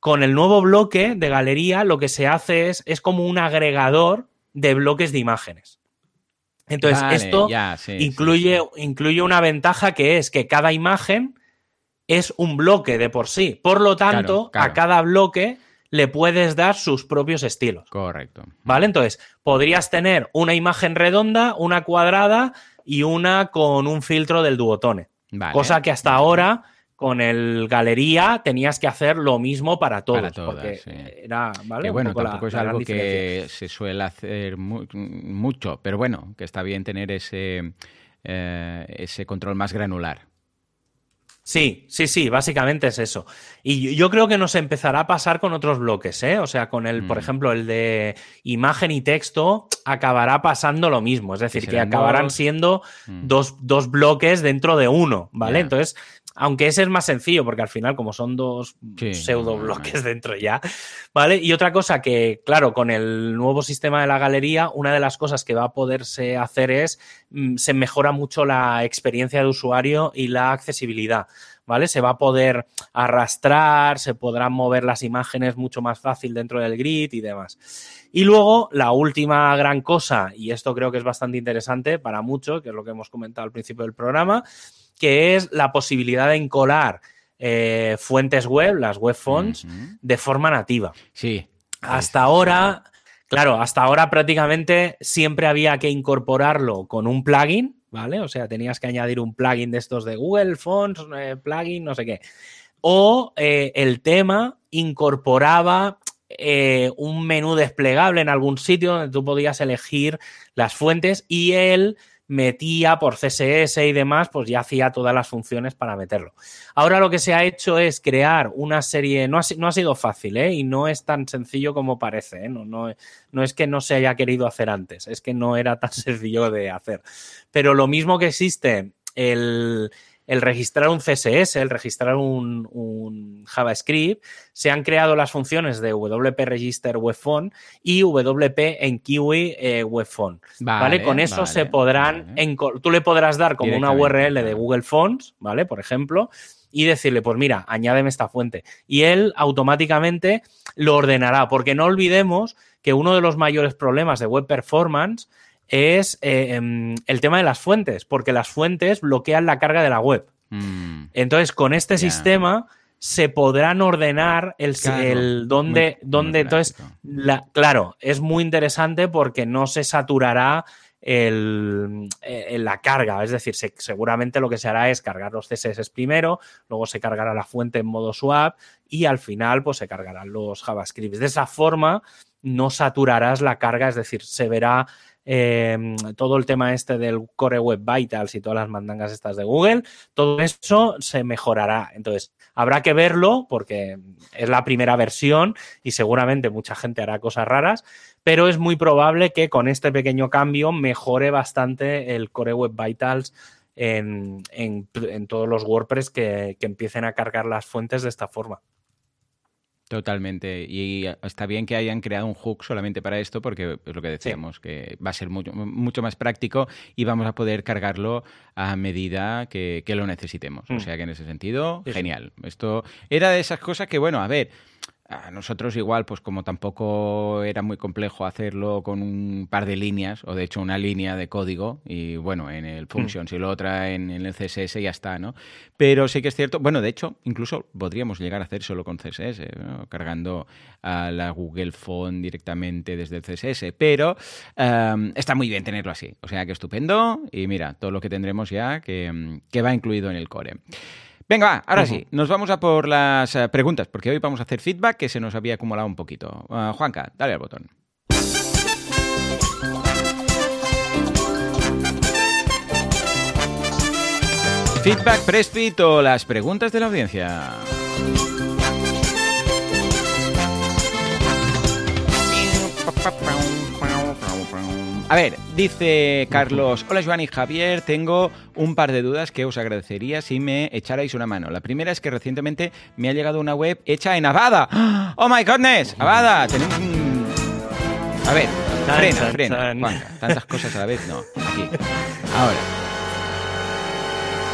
Con el nuevo bloque de galería lo que se hace es, es como un agregador de bloques de imágenes. Entonces, esto incluye, incluye una ventaja que es que cada imagen es un bloque de por sí. Por lo tanto, a cada bloque le puedes dar sus propios estilos. Correcto. ¿Vale? Entonces, podrías tener una imagen redonda, una cuadrada y una con un filtro del duotone. Cosa que hasta ahora con el galería tenías que hacer lo mismo para todos. Para todas, era, ¿vale? Que bueno, tampoco es algo que se suele hacer mucho, pero bueno, que está bien tener ese, eh, ese control más granular. Sí, sí, sí, básicamente es eso. Y yo creo que nos empezará a pasar con otros bloques, ¿eh? O sea, con el, por mm. ejemplo, el de imagen y texto, acabará pasando lo mismo. Es decir, que acabarán siendo mm. dos, dos, bloques dentro de uno, ¿vale? Entonces, aunque ese es más sencillo, porque al final, como son dos pseudo bloques dentro ya, ¿vale? Y otra cosa que, claro, con el nuevo sistema de la galería, una de las cosas que va a poderse hacer es, mm, se mejora mucho la experiencia de usuario y la accesibilidad. ¿vale? Se va a poder arrastrar, se podrán mover las imágenes mucho más fácil dentro del grid y demás. Y luego, la última gran cosa, y esto creo que es bastante interesante para muchos, que es lo que hemos comentado al principio del programa, que es la posibilidad de encolar eh, fuentes web, las web fonts, de forma nativa. Sí. Hasta ahora, claro, hasta ahora prácticamente siempre había que incorporarlo con un plugin, ¿vale? O sea, tenías que añadir un plugin de estos de Google Fonts, eh, plugin, no sé qué. O eh, el tema incorporaba un menú desplegable en algún sitio donde tú podías elegir las fuentes y él metía por CSS y demás, pues ya hacía todas las funciones para meterlo. Ahora lo que se ha hecho es crear una serie, no ha, sido fácil, ¿eh? y no es tan sencillo como parece, ¿eh? no es que no se haya querido hacer antes, es que no era tan sencillo de hacer. Pero lo mismo que existe el, el registrar un CSS, el registrar un, JavaScript, se han creado las funciones de WP Register Web y WP en Kiwi eh, Web Vale, Con eso se podrán, tú le podrás dar como una URL de Google Fonts, ¿vale? Por ejemplo, y decirle, pues mira, añádeme esta fuente. Y él automáticamente lo ordenará, porque no olvidemos que uno de los mayores problemas de web performance es eh, em, el tema de las fuentes, porque las fuentes bloquean la carga de la web. Mm. Entonces, con este sistema se podrán ordenar el, el dónde, entonces, la, claro, es muy interesante porque no se saturará el, eh, la carga. Es decir, seguramente lo que se hará es cargar los CSS primero, luego se cargará la fuente en modo swap y al final pues se cargarán los JavaScripts. De esa forma no saturarás la carga, es decir, se verá Em, todo el tema este del Core Web Vitals y todas las mandangas estas de Google, todo eso se mejorará. Entonces, habrá que verlo porque es la primera versión y seguramente mucha gente hará cosas raras, pero es muy probable que con este pequeño cambio mejore bastante el Core Web Vitals. En, todos los WordPress que empiecen a cargar las fuentes de esta forma. Totalmente. Y está bien que hayan creado un hook solamente para esto, porque es lo que decíamos, que va a ser mucho, mucho, más práctico y vamos a poder cargarlo a medida que, lo necesitemos. O mm. sea que en ese sentido, genial. Esto era de esas cosas que, bueno, a ver, a nosotros igual, pues como tampoco era muy complejo hacerlo con un par de líneas, o de hecho una línea de código, y bueno, en el function, mm. si lo otra en, el CSS ya está, ¿no? Pero sí que es cierto, bueno, de hecho, incluso podríamos llegar a hacer solo con CSS, cargando a la Google Phone directamente desde el CSS, pero em, está muy bien tenerlo así, o sea que estupendo, y mira, todo lo que tendremos ya que, que va incluido en el core. Venga, va, ahora sí, nos vamos a por las eh, preguntas, porque hoy vamos a hacer feedback que se nos había acumulado un poquito. Uh, Juanca, dale al botón. Feedback, Pressfit o las preguntas de la audiencia. A ver, dice Carlos, hola Joan y Javier, tengo un par de dudas que os agradecería si me echarais una mano. La primera es que recientemente me ha llegado una web hecha en Avada. ¡Oh my goodness! Avada, tenemos un... A ver, frena, frena. tantas cosas a la vez, no. Aquí. Ahora.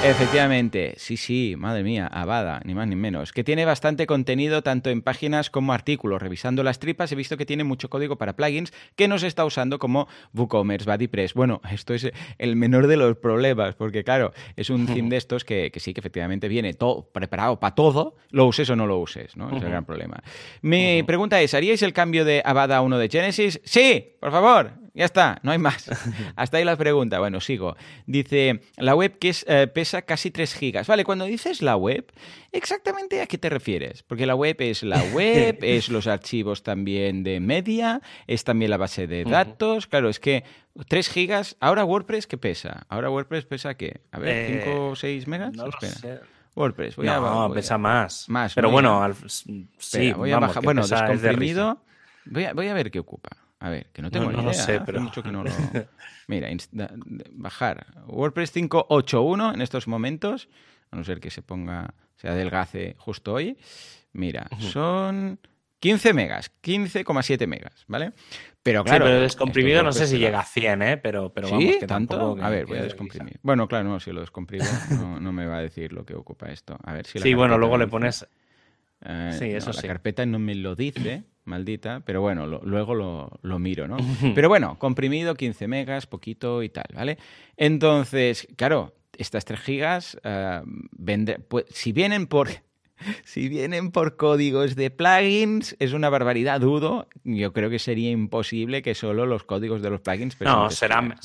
Efectivamente, sí, sí, madre mía, Avada, ni más ni menos. Que tiene bastante contenido tanto en páginas como artículos. Revisando las tripas he visto que tiene mucho código para plugins que no se está usando como WooCommerce, BuddyPress. Bueno, esto es el menor de los problemas, porque claro, es un theme de estos que, sí, que efectivamente viene todo preparado para todo, lo uses o no lo uses, ¿no? Es el gran problema. Mi pregunta es, ¿haríais el cambio de Avada a uno de Genesis? Sí, por favor. Ya está, no hay más. Hasta ahí la pregunta. Bueno, sigo. Dice, la web que es, eh, pesa casi 3 gigas. Vale, cuando dices la web, ¿exactamente a qué te refieres? Porque la web es la web, es los archivos también de media, es también la base de datos. Claro, es que 3 gigas, ahora WordPress, ¿qué pesa? ¿Ahora WordPress pesa qué? A ver, ¿5 o 6 megas? No lo sé. WordPress, voy no, a, pesa más. Más. Pero bueno, sí, voy a bajar. Bueno, descomprimido. voy, a, voy a ver qué ocupa. A ver, que no tengo ni idea. sé, pero... mucho que no lo... Mira, bajar WordPress 5.8.1 en estos momentos, a no ser que se ponga, se adelgace justo hoy. Mira, son 15 megas, 15,7 megas, ¿ale? Pero claro. Sí, pero descomprimido no sé si llega a 100, ¿eh? Pero, pero vamos, ¿Sí? ¿Tanto? a ver, voy a descomprimir. Bueno, claro, no, si lo descomprimo no, me va a decir lo que ocupa esto. A ver si Sí, bueno, luego le pones. Eh, sí, eso sí. La carpeta no me lo dice, maldita, pero bueno, luego lo, miro, ¿no? pero bueno, comprimido 15 megas, poquito y tal, ¿vale? Entonces, claro, estas 3 gigas, uh, pues, si vienen por si vienen por códigos de plugins, es una barbaridad, dudo. Yo creo que sería imposible que solo los códigos de los plugins. No, será,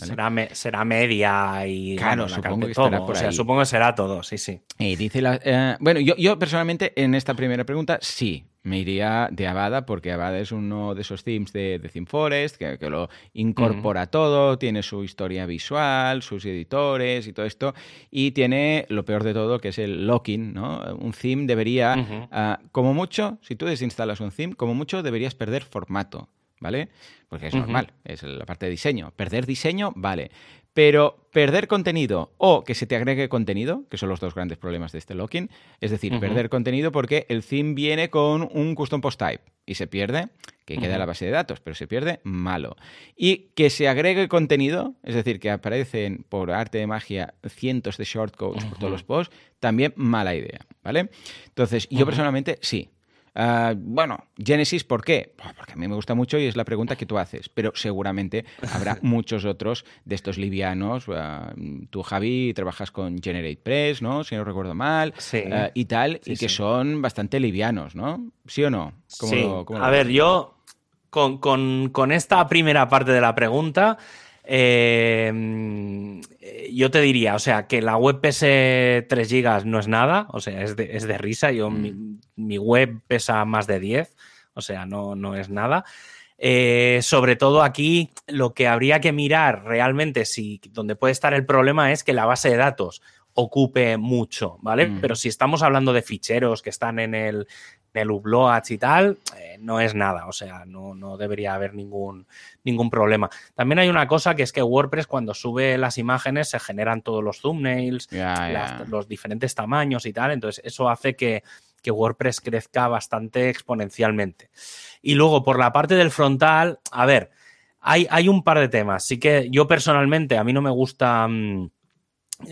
será, media y. Claro, supongo que estará por ahí. O sea, supongo que será todo, sí, sí. Y dice la, eh, bueno, yo, yo personalmente en esta primera pregunta sí, me iría de Avada porque Avada es uno de esos themes de, de ThemeForest que, que lo incorpora todo, tiene su historia visual, sus editores y todo esto, y tiene lo peor de todo que es el locking, ¿no? Un theme debería, ah, como mucho, si tú desinstalas un theme, como mucho deberías perder formato. ¿Vale? Porque es normal, es la parte de diseño. Perder diseño, vale. Pero perder contenido o que se te agregue contenido, que son los dos grandes problemas de este locking, es decir, perder contenido porque el theme viene con un custom post type y se pierde, que queda en la base de datos, pero se pierde, malo. Y que se agregue contenido, es decir, que aparecen por arte de magia cientos de shortcodes por todos los posts, también mala idea, ¿vale? Entonces, yo personalmente sí, Ah, bueno, Genesis, ¿por qué? Porque a mí me gusta mucho y es la pregunta que tú haces, pero seguramente habrá muchos otros de estos livianos. Ah, tú, Javi, trabajas con GeneratePress, ¿no? Si no recuerdo mal, ah, y tal, y que son bastante livianos, ¿no? ¿Sí o no? sí. a ver, yo con, con esta primera parte de la pregunta eh, yo te diría, o sea, que la web pese 3 GB no es nada, o sea, es de, es de risa. Yo, mm. mi, web pesa más de 10, o sea, no, no es nada. Eh, sobre todo aquí, lo que habría que mirar realmente, si donde puede estar el problema es que la base de datos ocupe mucho, ¿vale? Mm. Pero si estamos hablando de ficheros que están en el, en el Uploads y tal, eh, no es nada, o sea, no, no, debería haber ningún, ningún problema. También hay una cosa que es que WordPress cuando sube las imágenes se generan todos los thumbnails, los diferentes tamaños y tal, entonces eso hace que, que WordPress crezca bastante exponencialmente. Y luego por la parte del frontal, a ver, hay, hay un par de temas. Sí que yo personalmente, a mí no me gusta, mm,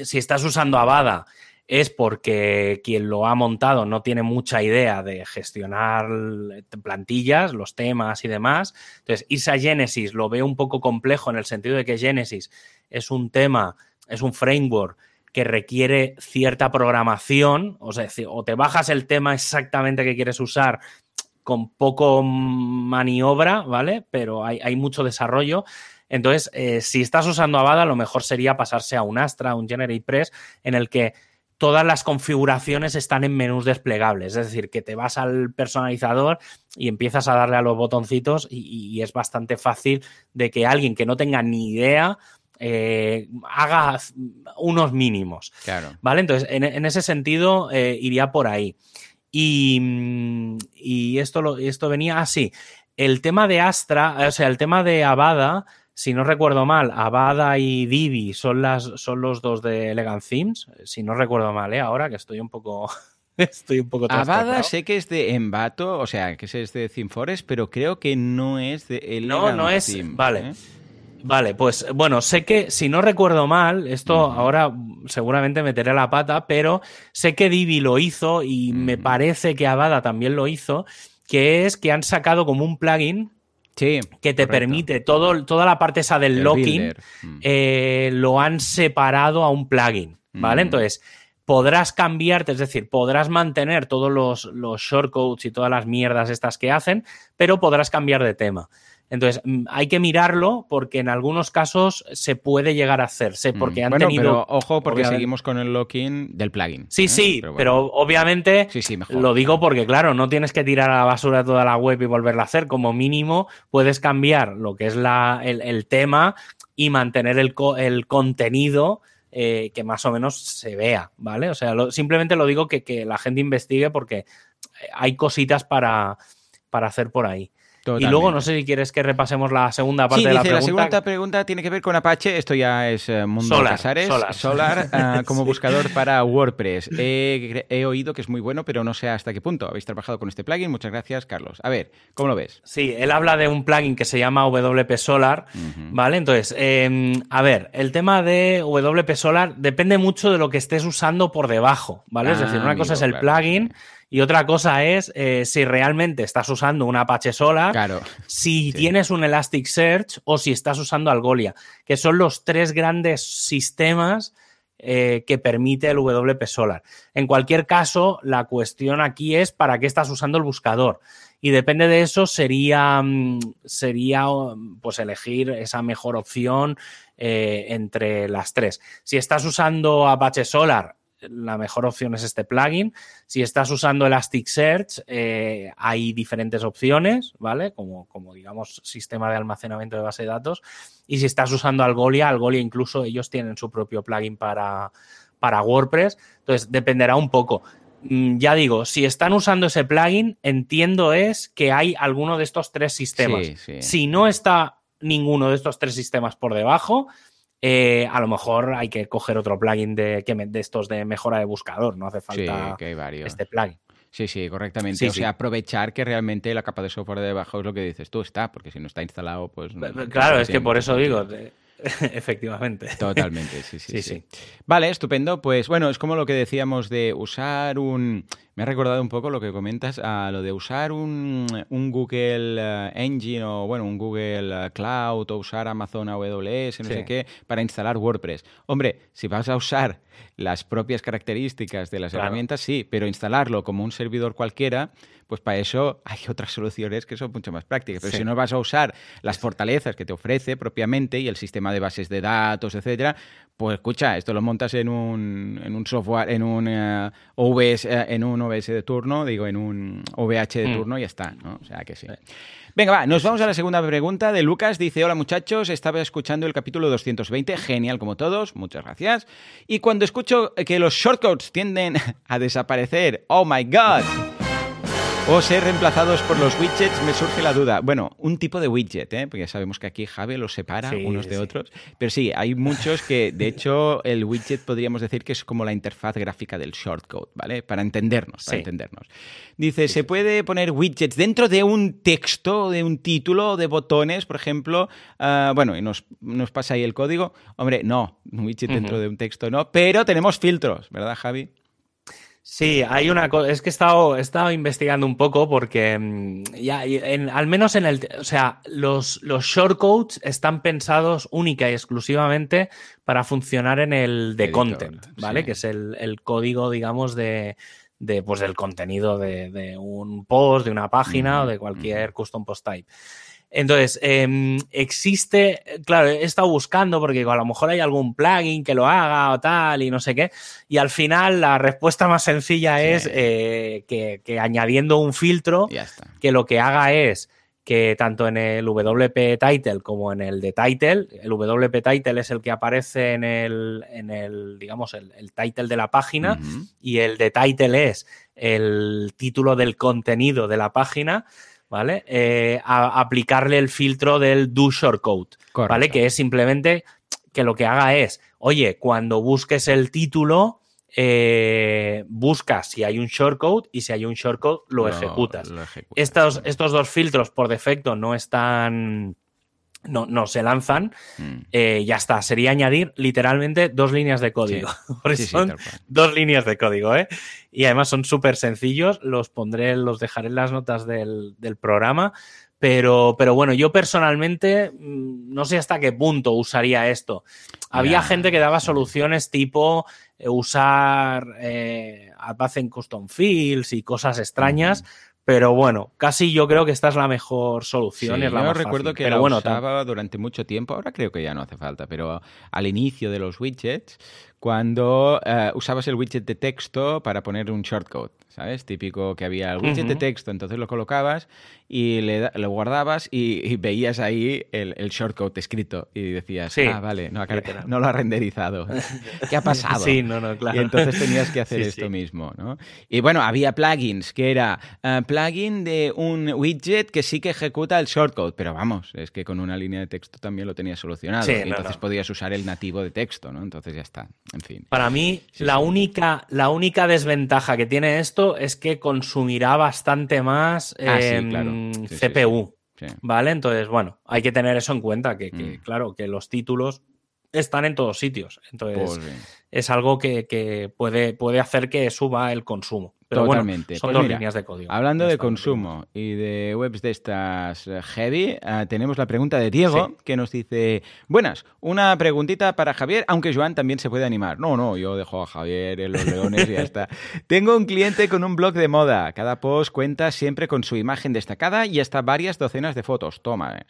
si estás usando Avada, es porque quien lo ha montado no tiene mucha idea de gestionar plantillas, los temas y demás. Entonces, irse a Genesis lo veo un poco complejo en el sentido de que Genesis es un tema, es un framework que requiere cierta programación, o sea, o te bajas el tema exactamente que quieres usar con poco maniobra, ¿vale? Pero hay, mucho desarrollo. Entonces, eh, si estás usando Avada, lo mejor sería pasarse a un Astra, un GeneratePress, en el que todas las configuraciones están en menús desplegables. Es decir, que te vas al personalizador y empiezas a darle a los botoncitos y, es bastante fácil de que alguien que no tenga ni idea eh, haga unos mínimos. Claro. ¿Vale? Entonces, en, ese sentido, eh, iría por ahí. Y, y esto, lo, esto venía así. el tema de Astra, o sea, el tema de Avada si no recuerdo mal, Avada y Divi son, las, son los dos de Elegant Themes. Si no recuerdo mal, ¿eh? ahora que estoy un poco. estoy un poco Avada sé que es de Envato, o sea, que es de ThemeForest, pero creo que no es de Elegant No, no es. vale. ¿eh? Vale, pues bueno, sé que si no recuerdo mal, esto ahora seguramente meteré la pata, pero sé que Divi lo hizo y me parece que Avada también lo hizo, que es que han sacado como un plugin que te permite todo, toda la parte esa del locking, mm. eh, lo han separado a un plugin, ¿vale? Mm. Entonces, podrás cambiarte, es decir, podrás mantener todos los, los shortcodes y todas las mierdas estas que hacen, pero podrás cambiar de tema. Entonces, mm, hay que mirarlo porque en algunos casos se puede llegar a hacerse porque han tenido... Pero ojo porque seguimos con el locking del plugin. Sí, ¿eh? sí, pero, obviamente lo digo porque, claro, no tienes que tirar a la basura toda la web y volverla a hacer. Como mínimo, puedes cambiar lo que es la, el, tema y mantener el, el contenido eh, que más o menos se vea, ¿vale? O sea, simplemente lo digo que, que, la gente investigue porque hay cositas para, para hacer por ahí. Y luego no sé si quieres que repasemos la segunda parte de la pregunta. La segunda pregunta tiene que ver con Apache. Esto ya es eh, Mundo Solar, Casares. Solar, ah, como buscador para WordPress. He, oído que es muy bueno, pero no sé hasta qué punto. Habéis trabajado con este plugin. Muchas gracias, Carlos. A ver, ¿cómo lo ves? Sí, él habla de un plugin que se llama WP Solar. ¿Vale? Entonces, em, a ver, el tema de WP Solar depende mucho de lo que estés usando por debajo. ¿Vale? es decir, ah, una cosa es el plugin. Y otra cosa es eh, si realmente estás usando un Apache Solar, claro. si tienes un Elasticsearch o si estás usando Algolia, que son los tres grandes sistemas eh, que permite el WP Solar. En cualquier caso, la cuestión aquí es para qué estás usando el buscador. Y depende de eso, sería, mm, sería pues elegir esa mejor opción eh, entre las tres. Si estás usando Apache Solar, la mejor opción es este plugin. Si estás usando Elasticsearch, eh, hay diferentes opciones, ¿vale? Como, como, digamos, sistema de almacenamiento de base de datos. Y si estás usando Algolia, Algolia incluso ellos tienen su propio plugin para, para WordPress. Entonces, dependerá un poco. Mm, ya digo, si están usando ese plugin, entiendo es que hay alguno de estos tres sistemas. Si no está ninguno de estos tres sistemas por debajo, eh, a lo mejor hay que coger otro plugin de, de estos de mejora de buscador, no hace falta este plugin. Sí, sí, correctamente. o sea, aprovechar que realmente la capa de software de debajo es lo que dices tú, está, porque si no está instalado, pues... Claro, es que por eso digo, Efectivamente. Totalmente, sí sí, sí, Vale, estupendo. Pues bueno, es como lo que decíamos de usar un... Me ha recordado un poco lo que comentas, a lo de usar un, Google eh, Engine o bueno, un Google eh, Cloud o usar Amazon AWS, no sé qué, para instalar WordPress. Hombre, si vas a usar las propias características de las herramientas, sí, pero instalarlo como un servidor cualquiera, pues para eso hay otras soluciones que son mucho más prácticas. Pero si no vas a usar las fortalezas que te ofrece propiamente y el sistema de bases de datos, etcétera, pues escucha, esto lo montas en un, en un software, en un, uh, OBS, uh, en un OBS de turno, digo, en un OVH de mm. turno y ya está, ¿no? O sea que sí. Venga, va, nos vamos a la segunda pregunta de Lucas. Dice, hola muchachos, estaba escuchando el capítulo 220, genial como todos, muchas gracias. Y cuando escucho que los shortcuts tienden a desaparecer, oh my god o ser reemplazados por los widgets, me surge la duda. Bueno, un tipo de widget, ¿eh? porque ya sabemos que aquí Javi los separa unos de otros, pero sí, hay muchos que, de hecho, el widget podríamos decir que es como la interfaz gráfica del shortcode, ¿vale? Para entendernos, para entendernos. Dice, ¿se puede poner widgets dentro de un texto, de un título, de botones, por ejemplo? Ah, bueno, y nos, pasa ahí el código. Hombre, no, un widget dentro de un texto no, pero tenemos filtros, ¿verdad, Javi? Sí, hay una cosa, es que he estado, he estado, investigando un poco porque mm, ya, al menos en el, o sea, los, los shortcodes están pensados única y exclusivamente para funcionar en el de content, ¿vale? Que es el, código, digamos, de, de, pues, del contenido de, un post, de una página o de cualquier custom post type. Entonces, em, existe, claro, he estado buscando porque a lo mejor hay algún plugin que lo haga o tal y no sé qué. Y al final la respuesta más sencilla es eh, que, añadiendo un filtro que lo que haga es que tanto en el WP Title como en el de Title, el WP Title es el que aparece en el, en el digamos, el, title de la página y el de Title es el título del contenido de la página. ¿Vale? Eh, a aplicarle el filtro del do shortcode, ¿vale? Que es simplemente que lo que haga es, oye, cuando busques el título, eh, buscas si hay un shortcode y si hay un shortcode lo, ejecutas. estos, estos dos filtros por defecto no están no, no se lanzan, mm. eh, ya está. Sería añadir literalmente dos líneas de código. son dos líneas de código, ¿eh? Y además son súper sencillos. Los pondré, los dejaré en las notas del, programa. Pero, pero, bueno, yo personalmente mm, no sé hasta qué punto usaría esto. Había gente que daba soluciones tipo eh, usar eh, en Custom Fields y cosas extrañas. Pero bueno, casi yo creo que esta es la mejor solución. es la yo recuerdo que pero bueno, usaba durante mucho tiempo, ahora creo que ya no hace falta, pero al inicio de los widgets, cuando eh, usabas el widget de texto para poner un shortcode. ¿sabes? Típico que había el widget de texto, entonces lo colocabas y le, lo guardabas y, veías ahí el, el, shortcode escrito y decías, ah, vale, no, no, lo ha renderizado. ¿Qué ha pasado? Sí, no, no, claro. Y entonces tenías que hacer esto mismo, ¿no? Y bueno, había plugins, que era uh, plugin de un widget que sí que ejecuta el shortcode, pero vamos, es que con una línea de texto también lo tenías solucionado. y entonces podías usar el nativo de texto, ¿no? Entonces ya está, en fin. Para mí, la, Única, la única desventaja que tiene esto es que consumirá bastante más ah, em, CPU. ¿Vale? Entonces, bueno, hay que tener eso en cuenta, que, mm. claro, que los títulos están en todos sitios. Entonces, pues es algo que, puede, puede hacer que suba el consumo. Totalmente. son pues dos líneas de código. Hablando de consumo y de webs de estas eh, heavy, eh, tenemos la pregunta de Diego que nos dice: Buenas, una preguntita para Javier, aunque Joan también se puede animar. No, no, yo dejo a Javier en los leones y ya está. Tengo un cliente con un blog de moda. Cada post cuenta siempre con su imagen destacada y hasta varias docenas de fotos. Toma. Eh.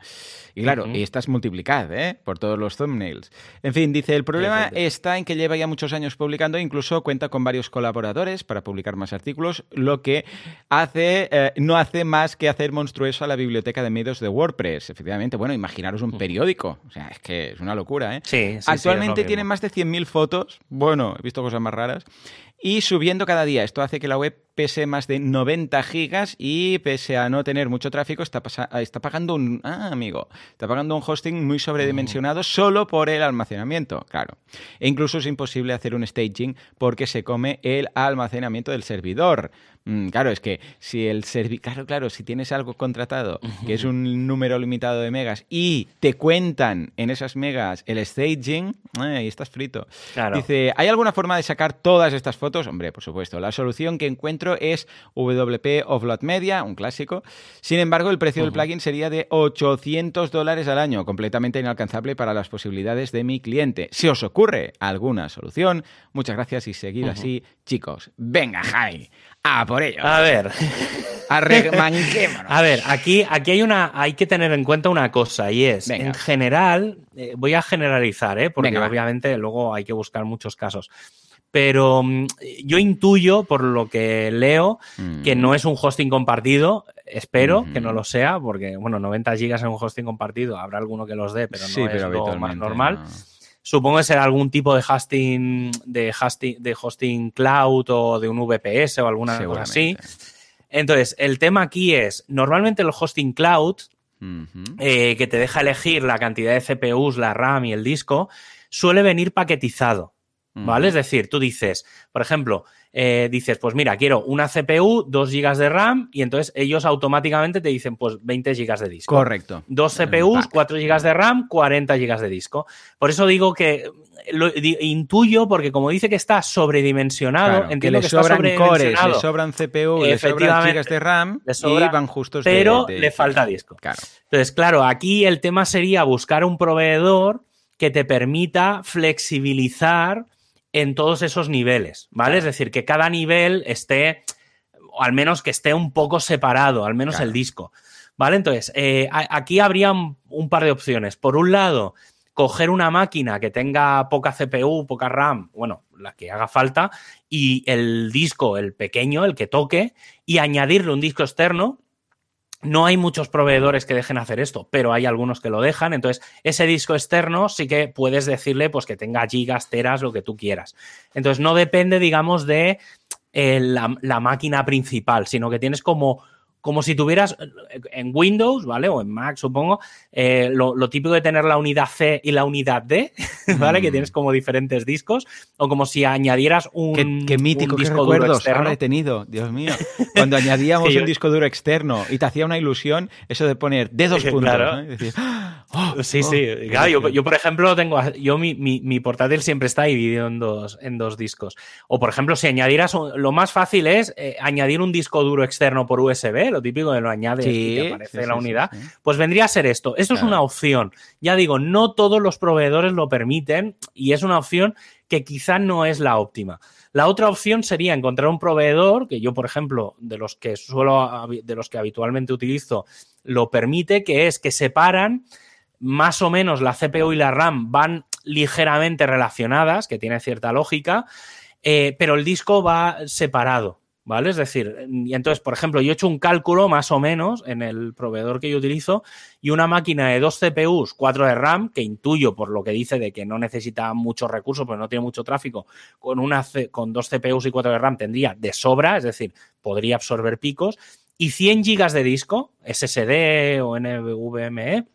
Y claro, y esta es multiplicada, ¿eh? Por todos los thumbnails. En fin, dice: El problema está en que lleva ya muchos años publicando, incluso cuenta con varios colaboradores para publicar más artículos lo que hace, eh, no hace más que hacer monstruoso a la biblioteca de medios de WordPress. Efectivamente, bueno, imaginaros un periódico. O sea, es que es una locura, ¿eh? Sí, Actualmente tiene más de 100.000 fotos. Bueno, he visto cosas más raras y subiendo cada día. Esto hace que la web pese más de 90 gigas y pese a no tener mucho tráfico, está, está pagando un... Ah, amigo, está pagando un hosting muy sobredimensionado solo por el almacenamiento, claro. E incluso es imposible hacer un staging porque se come el almacenamiento del servidor. Mm, claro, es que si el servidor... Claro, claro, si tienes algo contratado que es un número limitado de megas y te cuentan en esas megas el staging, ahí estás frito. Dice, ¿hay alguna forma de sacar todas estas fotos? Hombre, por supuesto. La solución que encuentro es WP Offload Media, un clásico. Sin embargo, el precio del plugin sería de 800 dólares al año, completamente inalcanzable para las posibilidades de mi cliente. Si os ocurre alguna solución, muchas gracias y seguid así, chicos. Venga, Jai, a por ello. A ver. A ver, aquí, aquí hay una, hay que tener en cuenta una cosa y es, en general, eh, voy a generalizar, ¿eh? porque obviamente luego hay que buscar muchos casos pero mm, yo intuyo, por lo que leo, que mm. no es un hosting compartido. Espero que no lo sea, porque, bueno, 90 gigas en un hosting compartido, habrá alguno que los dé, pero no es lo más normal. Supongo que será algún tipo de hosting, de hosting, de hosting cloud o de un VPS o alguna cosa así. Entonces, el tema aquí es, normalmente el hosting cloud, eh, que te deja elegir la cantidad de CPUs, la RAM y el disco, suele venir paquetizado. ¿Vale? Es decir, tú dices, por ejemplo, eh, dices, pues mira, quiero una CPU, 2 GB de RAM, y entonces ellos automáticamente te dicen, pues 20 GB de disco. Correcto. Dos CPUs, 4 GB de RAM, 40 GB de disco. Por eso digo que lo intuyo, porque como dice que está sobredimensionado, entiendo que, le que sobran cores, le sobran CPU, le sobran gigas de RAM y van justos Pero le falta disco. Claro. Entonces, claro, aquí el tema sería buscar un proveedor que te permita flexibilizar en todos esos niveles, ¿vale? Es decir, que cada nivel esté, o al menos que esté un poco separado, al menos el disco, ¿vale? Entonces, eh, aquí habría un, par de opciones. Por un lado, coger una máquina que tenga poca CPU, poca RAM, bueno, la que haga falta, y el disco, el pequeño, el que toque, y añadirle un disco externo no hay muchos proveedores que dejen hacer esto, pero hay algunos que lo dejan. Entonces, ese disco externo sí que puedes decirle pues, que tenga gigas, teras, lo que tú quieras. Entonces, no depende, digamos, de eh, la, máquina principal, sino que tienes como como si tuvieras en Windows, ¿vale? O en Mac, supongo, eh, lo, típico de tener la unidad C y la unidad D, ¿vale? Que mm. tienes como diferentes discos, o como si añadieras un, qué, mítico, disco duro externo. Ahora he tenido, Dios mío. Cuando añadíamos un disco duro externo y te hacía una ilusión eso de poner de dos puntos. Claro. Oh, sí, sí. Oh, yo, por ejemplo, tengo. Yo mi, mi, portátil siempre está dividido en dos, en dos discos. O, por ejemplo, si añadieras. lo más fácil es eh, añadir un disco duro externo por USB, lo típico de lo añades y te aparece la unidad. Pues vendría a ser esto. Esto es una opción. Ya digo, no todos los proveedores lo permiten y es una opción que quizá no es la óptima. La otra opción sería encontrar un proveedor, que yo, por ejemplo, de los que suelo, de los que habitualmente utilizo, lo permite, que es que separan más o menos la CPU y la RAM van ligeramente relacionadas, que tiene cierta lógica, eh, pero el disco va separado. ¿Vale? Es decir, y entonces, por ejemplo, yo he hecho un cálculo más o menos en el proveedor que yo utilizo y una máquina de dos CPUs, 4 de RAM, que intuyo por lo que dice de que no necesita muchos recursos, porque no tiene mucho tráfico, con, una, con dos CPUs y 4 de RAM tendría de sobra, es decir, podría absorber picos, y 100 gigas de disco, SSD o NVMe,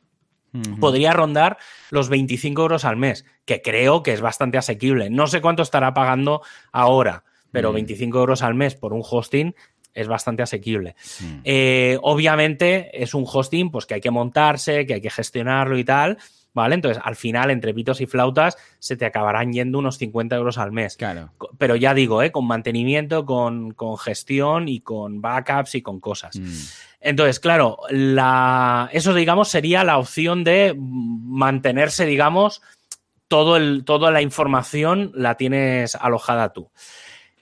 podría rondar los 25 euros al mes, que creo que es bastante asequible. No sé cuánto estará pagando ahora pero 25 mm. euros al mes por un hosting es bastante asequible. Mm. Eh, obviamente es un hosting pues, que hay que montarse, que hay que gestionarlo y tal. ¿Vale? Entonces, al final, entre pitos y flautas, se te acabarán yendo unos 50 euros al mes. Claro. Pero ya digo, ¿eh? con mantenimiento, con, gestión y con backups y con cosas. Mm. Entonces, claro, la, eso, digamos, sería la opción de mantenerse, digamos, todo el, toda la información la tienes alojada tú.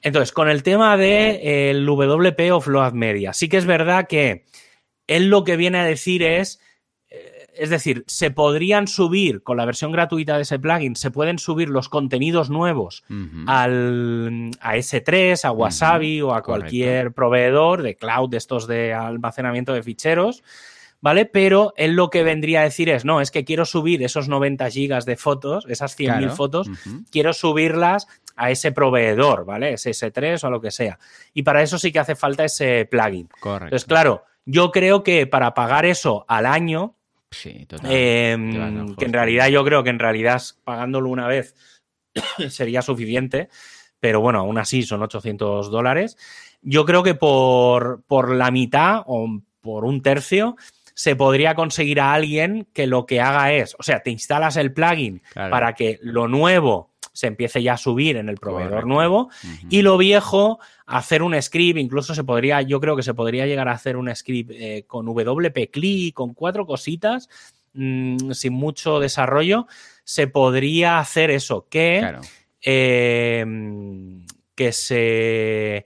Entonces, con el tema del de, el WP o Float Media, sí que es verdad que él lo que viene a decir es, eh, es decir, se podrían subir con la versión gratuita de ese plugin, se pueden subir los contenidos nuevos al, a S3, a Wasabi o a cualquier proveedor de cloud de estos de almacenamiento de ficheros. ¿vale? Pero él lo que vendría a decir es, no, es que quiero subir esos 90 gigas de fotos, esas 100.000 fotos, quiero subirlas a ese proveedor, ¿vale? Ese S3 o lo que sea. Y para eso sí que hace falta ese plugin. Correcto. Entonces, claro, yo creo que para pagar eso al año, sí, em, que en realidad yo creo que en realidad pagándolo una vez sería suficiente, pero bueno, aún así son 800 dólares. Yo creo que por, por la mitad o por un tercio se podría conseguir a alguien que lo que haga es, o sea, te instalas el plugin para que lo nuevo se empiece ya a subir en el proveedor nuevo. Y lo viejo hacer un script, incluso se podría, yo creo que se podría llegar a hacer un script eh, con WP CLI, con cuatro cositas, mm, sin mucho desarrollo, se podría hacer eso, que, eh, que se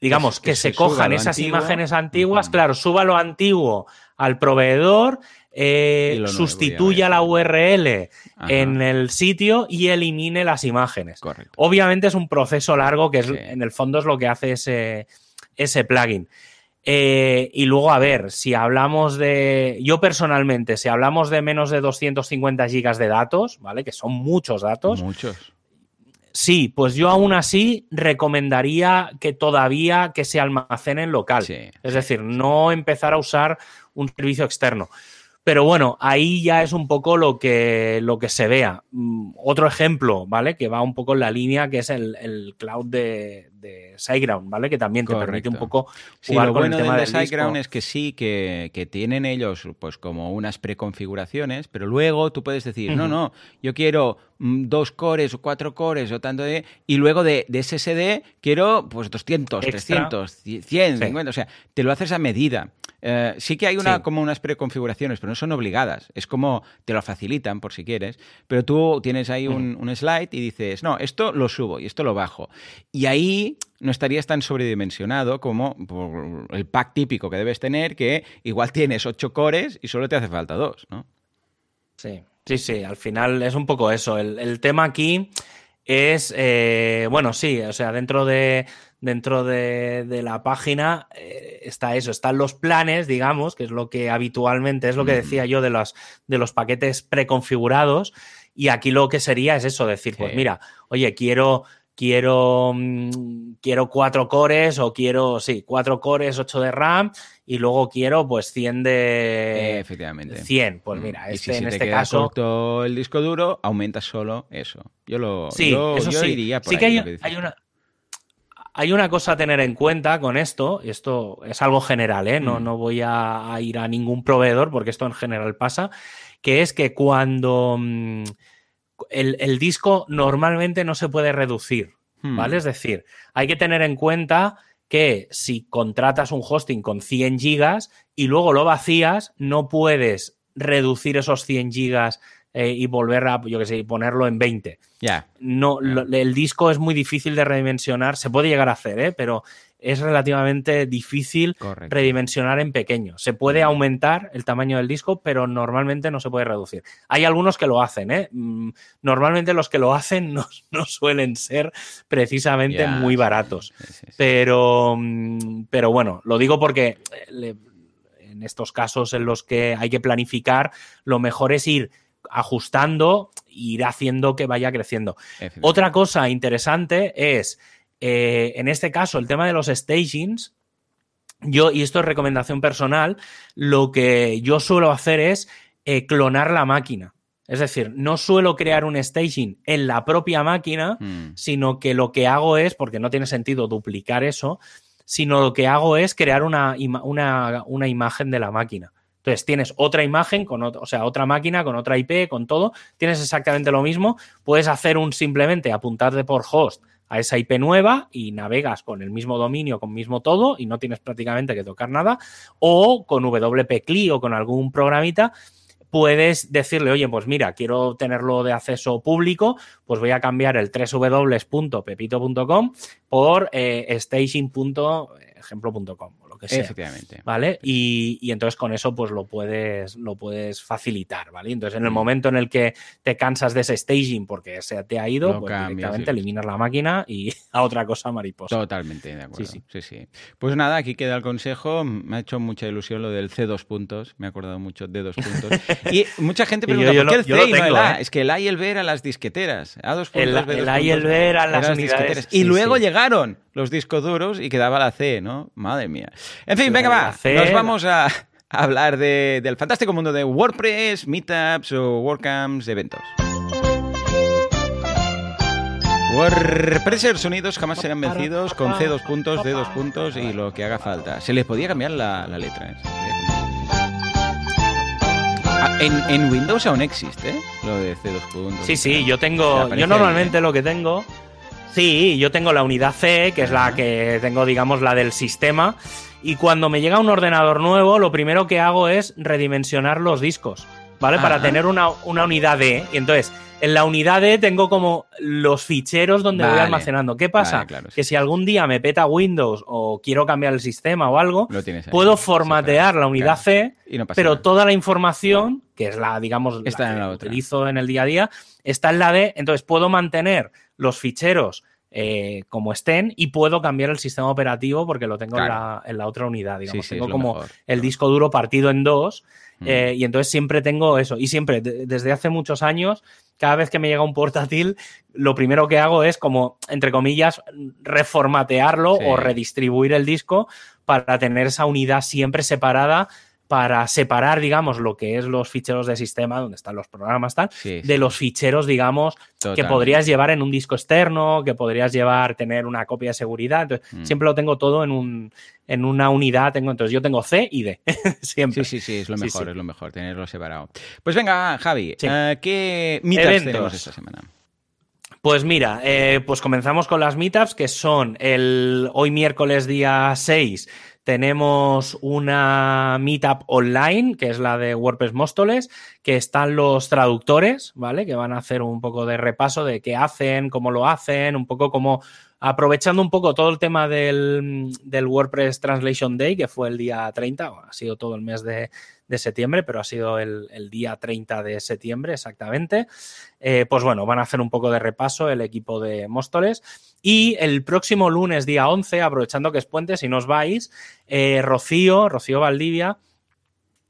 digamos, que, se, cojan esas imágenes antiguas, claro, suba lo antiguo al proveedor, eh, sustituya la URL en el sitio y elimine las imágenes. Obviamente es un proceso largo que es, en el fondo es lo que hace ese, ese plugin. Eh, y luego, a ver, si hablamos de. Yo personalmente, si hablamos de menos de 250 gigas de datos, ¿vale? Que son muchos datos. Muchos. Sí, pues yo aún así recomendaría que todavía que se almacene en local. Es decir, no empezar a usar un servicio externo. Pero bueno, ahí ya es un poco lo que, lo que se vea. Mm, otro ejemplo, ¿vale? Que va un poco en la línea que es el, cloud de, de SiteGround, ¿vale? Que también te permite un poco jugar lo con bueno el tema de SiteGround es que sí, que, tienen ellos pues como unas preconfiguraciones, pero luego tú puedes decir, no, no, yo quiero mm, dos cores o cuatro cores o tanto de... Y luego de, SSD quiero pues 200, 300, 100, 50, o sea, te lo haces a medida. Eh, sí que hay una, como unas preconfiguraciones, pero no son obligadas. Es como te lo facilitan por si quieres, pero tú tienes ahí un, slide y dices, no, esto lo subo y esto lo bajo. Y ahí no estarías tan sobredimensionado como por el pack típico que debes tener, que igual tienes ocho cores y solo te hace falta dos, ¿no? Sí, sí, sí, al final es un poco eso. El, tema aquí es, eh, bueno, sí, o sea, dentro de, dentro de, la página eh, está eso, están los planes, digamos, que es lo que habitualmente es lo que decía yo de los, de los paquetes preconfigurados. Y aquí lo que sería es eso, decir, pues mira, oye, quiero, quiero, mm, quiero cuatro cores o quiero, sí, cuatro cores, 8 de RAM y luego quiero pues 100 de... efectivamente. 100, pues mm, mira, este, en este caso... Corto el disco duro, aumenta solo eso. Yo lo sí, eso sí. iría sí que hay, una, hay una cosa a tener en cuenta con esto, y esto es algo general, ¿eh? no, mm. no voy a, ir a ningún proveedor porque esto en general pasa, que es que cuando el, disco normalmente no se puede reducir, hmm. ¿vale? Es decir, hay que tener en cuenta que si contratas un hosting con 100 gigas y luego lo vacías, no puedes reducir esos 100 gigas eh, y volver a, yo que sé, ponerlo en 20. Ya. No, el disco es muy difícil de redimensionar, se puede llegar a hacer, ¿eh? pero es relativamente difícil redimensionar en pequeño. Se puede aumentar el tamaño del disco, pero normalmente no se puede reducir. Hay algunos que lo hacen, ¿eh? Mm, normalmente los que lo hacen no, suelen ser precisamente muy baratos. Pero, mm, pero bueno, lo digo porque eh, en estos casos en los que hay que planificar, lo mejor es ir ajustando, ir haciendo que vaya creciendo. Otra cosa interesante es eh, en este caso, el tema de los stagings, yo, y esto es recomendación personal, lo que yo suelo hacer es eh, clonar la máquina. Es decir, no suelo crear un staging en la propia máquina, mm. sino que lo que hago es, porque no tiene sentido duplicar eso, sino lo que hago es crear una, una, imagen de la máquina. Entonces tienes otra imagen, con o sea, otra máquina con otra IP, con todo, tienes exactamente lo mismo. Puedes hacer un simplemente apuntarte por host a esa IP nueva y navegas con el mismo dominio, con mismo todo y no tienes prácticamente que tocar nada. O con WP-CLI o con algún programita puedes decirle, oye, pues mira, quiero tenerlo de acceso público, pues voy a cambiar el www.pepito.com por eh, staging.ejemplo.com que sea. Efectivamente. ¿Vale? Y, entonces con eso pues lo puedes, lo puedes facilitar, ¿vale? Entonces en el momento en el que te cansas de ese staging porque se te ha ido, pues directamente eliminas la máquina y a otra cosa mariposa. Totalmente, de acuerdo. Sí, sí. Pues nada, aquí queda el consejo. Me ha hecho mucha ilusión lo del C2 puntos. Me he acordado mucho de dos puntos. y mucha gente pregunta, ¿por qué el C y no el A? ¿eh? Es que el A y el B eran las disqueteras. A dos puntos, el, A y el B eran las, disqueteras. Y luego llegaron los discos duros y quedaba la C, ¿no? Madre mía. En fin, venga, va. Nos vamos a hablar del fantástico mundo de WordPress, meetups o WordCamps, eventos. WordPressers unidos jamás serán vencidos con C dos puntos, D dos puntos y lo que haga falta. Se les podía cambiar la, letra. ¿eh? Ah, en, Windows aún existe ¿eh? lo de C2 puntos. Sí, sí, yo tengo. Yo normalmente lo que tengo Sí, yo tengo la unidad C, que es la que tengo, digamos, la del sistema. Y cuando me llega un ordenador nuevo, lo primero que hago es redimensionar los discos, ¿vale? Para tener una, unidad D. Y entonces, en la unidad D tengo como los ficheros donde voy almacenando. ¿Qué pasa? que si algún día me peta Windows o quiero cambiar el sistema o algo, puedo formatear la unidad C, pero toda la información, que es la, digamos, está la que utilizo en el día a día, está en la D. Entonces puedo mantener los ficheros eh, como estén y puedo cambiar el sistema operativo porque lo tengo en, la, otra unidad, digamos. tengo como el disco duro partido en dos mm. eh, y entonces siempre tengo eso. Y siempre, desde hace muchos años, cada vez que me llega un portátil, lo primero que hago es como, entre comillas, reformatearlo o redistribuir el disco para tener esa unidad siempre separada para separar, digamos, lo que es los ficheros de sistema, donde están los programas, tal, de los ficheros, digamos, que podrías llevar en un disco externo, que podrías llevar, tener una copia de seguridad. Entonces, mm. siempre lo tengo todo en, un, en una unidad. Tengo, entonces, yo tengo C y D. siempre. Sí, sí, sí, es lo mejor, es lo mejor, tenerlo separado. Pues venga, Javi, eh, ¿qué meetups tenemos esta semana? Pues mira, eh, pues comenzamos con las meetups, que son el hoy miércoles día 6 tenemos una meetup online, que es la de WordPress Móstoles, que están los traductores, ¿vale? Que van a hacer un poco de repaso de qué hacen, cómo lo hacen, un poco como aprovechando un poco todo el tema del, WordPress Translation Day, que fue el día 30, ha sido todo el mes de, septiembre, pero ha sido el, día 30 de septiembre exactamente. Eh, pues bueno, van a hacer un poco de repaso el equipo de Móstoles. Y el próximo lunes, día 11, aprovechando que es puente, si no os vais, eh, Rocío, Rocío Valdivia,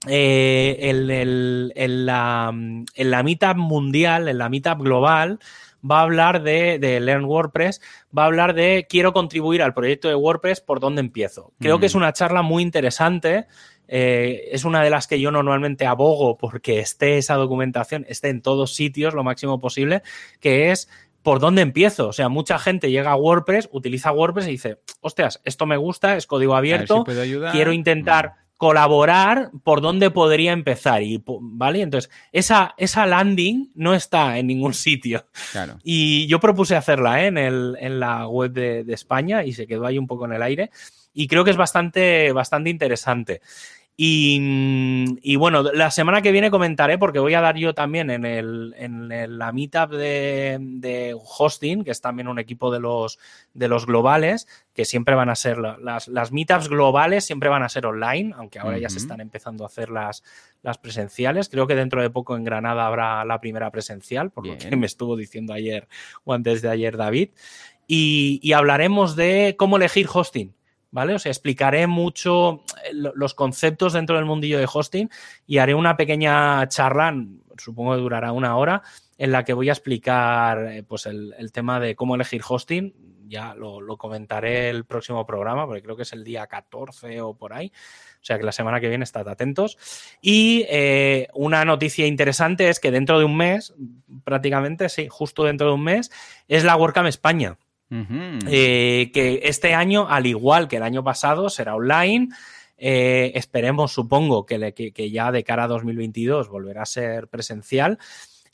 eh, en, la, en la meetup mundial, en la meetup global, va a hablar de, Learn WordPress, va a hablar de quiero contribuir al proyecto de WordPress, ¿por dónde empiezo? Creo que es mm. una charla muy interesante. Eh, es una de las que yo normalmente abogo porque esté esa documentación, esté en todos sitios lo máximo posible, que es ¿por dónde empiezo? O sea, mucha gente llega a WordPress, utiliza WordPress y dice, hostias, esto me gusta, es código abierto, quiero intentar colaborar, ¿por dónde podría empezar? Y, ¿Vale? Entonces, esa, esa landing no está en ningún sitio. Y yo propuse hacerla ¿eh? en, el, en la web de, España y se quedó ahí un poco en el aire. Y creo que es bastante, bastante interesante. Y, bueno, la semana que viene comentaré, porque voy a dar yo también en, el, en la meetup de, hosting, que es también un equipo de los, de los globales, que siempre van a ser las, las meetups globales, siempre van a ser online, aunque ahora ya se están empezando a hacer las, las presenciales. Creo que dentro de poco en Granada habrá la primera presencial, por lo que me estuvo diciendo ayer o antes de ayer David. y hablaremos de cómo elegir hosting ¿vale? O sea, explicaré mucho eh, los conceptos dentro del mundillo de hosting y haré una pequeña charla, supongo que durará una hora, en la que voy a explicar eh, pues el, tema de cómo elegir hosting. Ya lo, comentaré el próximo programa, porque creo que es el día 14 o por ahí. O sea que la semana que viene estad atentos. Y eh, una noticia interesante es que dentro de un mes, prácticamente, sí, justo dentro de un mes, es la WordCamp España. Eh, que este año, al igual que el año pasado, será online. Eh, esperemos, supongo, que, ya de cara a 2022 volverá a ser presencial.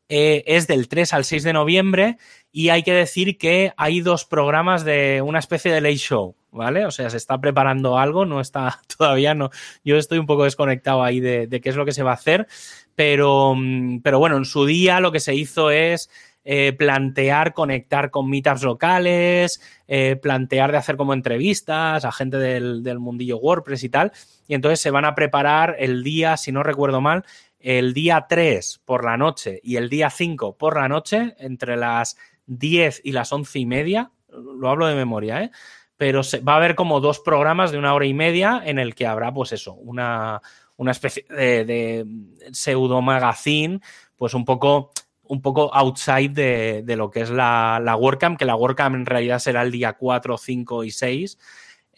Eh, es del 3 al 6 de noviembre y hay que decir que hay dos programas de una especie de late show, ¿vale? O sea, se está preparando algo, no está todavía, no. Yo estoy un poco desconectado ahí de, de qué es lo que se va a hacer, pero, mm, pero bueno, en su día lo que se hizo es eh, plantear conectar con meetups locales, eh, plantear de hacer como entrevistas a gente del, mundillo WordPress y tal. Y entonces se van a preparar el día, si no recuerdo mal, el día 3 por la noche y el día 5 por la noche, entre las 10 y las 11 y media. Lo hablo de memoria, ¿eh? Pero se, va a haber como dos programas de una hora y media en el que habrá, pues eso, una, una especie de, de pseudo magazine, pues un poco un poco outside de, lo que es la, la, WordCamp, que la WordCamp en realidad será el día 4, 5 y 6.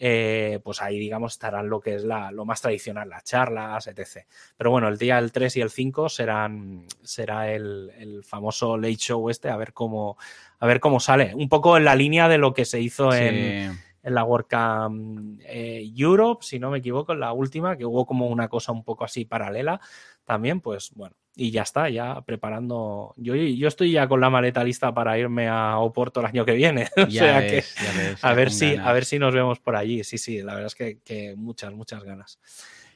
Eh, pues ahí, digamos, estarán lo que es la, lo más tradicional, las charlas, etc. Pero bueno, el día el 3 y el 5 serán, será el, famoso late show este, a ver cómo, a ver cómo sale. Un poco en la línea de lo que se hizo en, en, la WordCamp eh, Europe, si no me equivoco, en la última, que hubo como una cosa un poco así paralela también, pues bueno, y ya está, ya preparando. Yo, yo estoy ya con la maleta lista para irme a Oporto el año que viene. o sea que a ver si, a ver si nos vemos por allí. Sí, sí, la verdad es que, muchas, muchas ganas.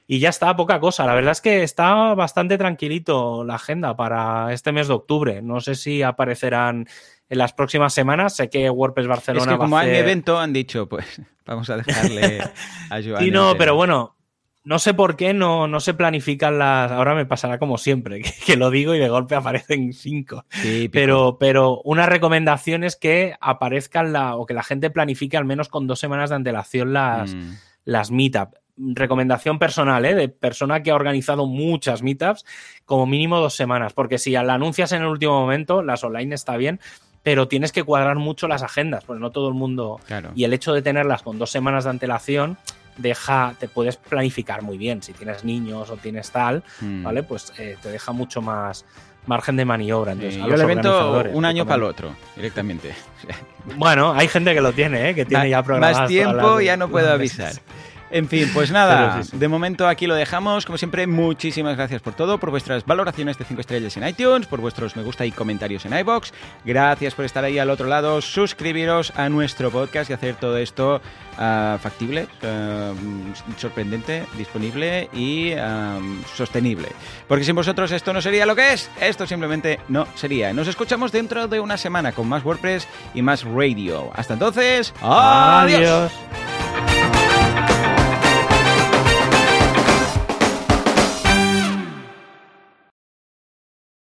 Y ya está, poca cosa. La verdad es que está bastante tranquilito la agenda para este mes de octubre. No sé si aparecerán en las próximas semanas. Sé que WordPress Barcelona. Es que como hay evento han dicho, pues vamos a dejarle a Joan. Sí, no, pero bueno, no sé por qué no, no se planifican las. Ahora me pasará como siempre, que, lo digo y de golpe aparecen cinco. pero, pero una recomendación es que aparezcan la. o que la gente planifique al menos con dos semanas de antelación las, mm. las meetups. Recomendación personal, ¿eh? de persona que ha organizado muchas meetups, como mínimo dos semanas. Porque si la anuncias en el último momento, las online está bien, pero tienes que cuadrar mucho las agendas, pues no todo el mundo. Y el hecho de tenerlas con dos semanas de antelación deja, te puedes planificar muy bien. Si tienes niños o tienes tal, hmm. ¿vale? Pues eh, te deja mucho más margen de maniobra. Entonces, yo lo evento un año para el otro, directamente. Bueno, hay gente que lo tiene, ¿eh? que tiene ya programado. Más tiempo, ya no puedo avisar. En fin, pues nada, de momento aquí lo dejamos. Como siempre, muchísimas gracias por todo, por vuestras valoraciones de 5 estrellas en iTunes, por vuestros me gusta y comentarios en iBox. Gracias por estar ahí al otro lado, suscribiros a nuestro podcast y hacer todo esto ah, factible, ah, sorprendente, disponible y ah, sostenible. Porque sin vosotros esto no sería lo que es, esto simplemente no sería. Nos escuchamos dentro de una semana con más WordPress y más radio. Hasta entonces, adiós.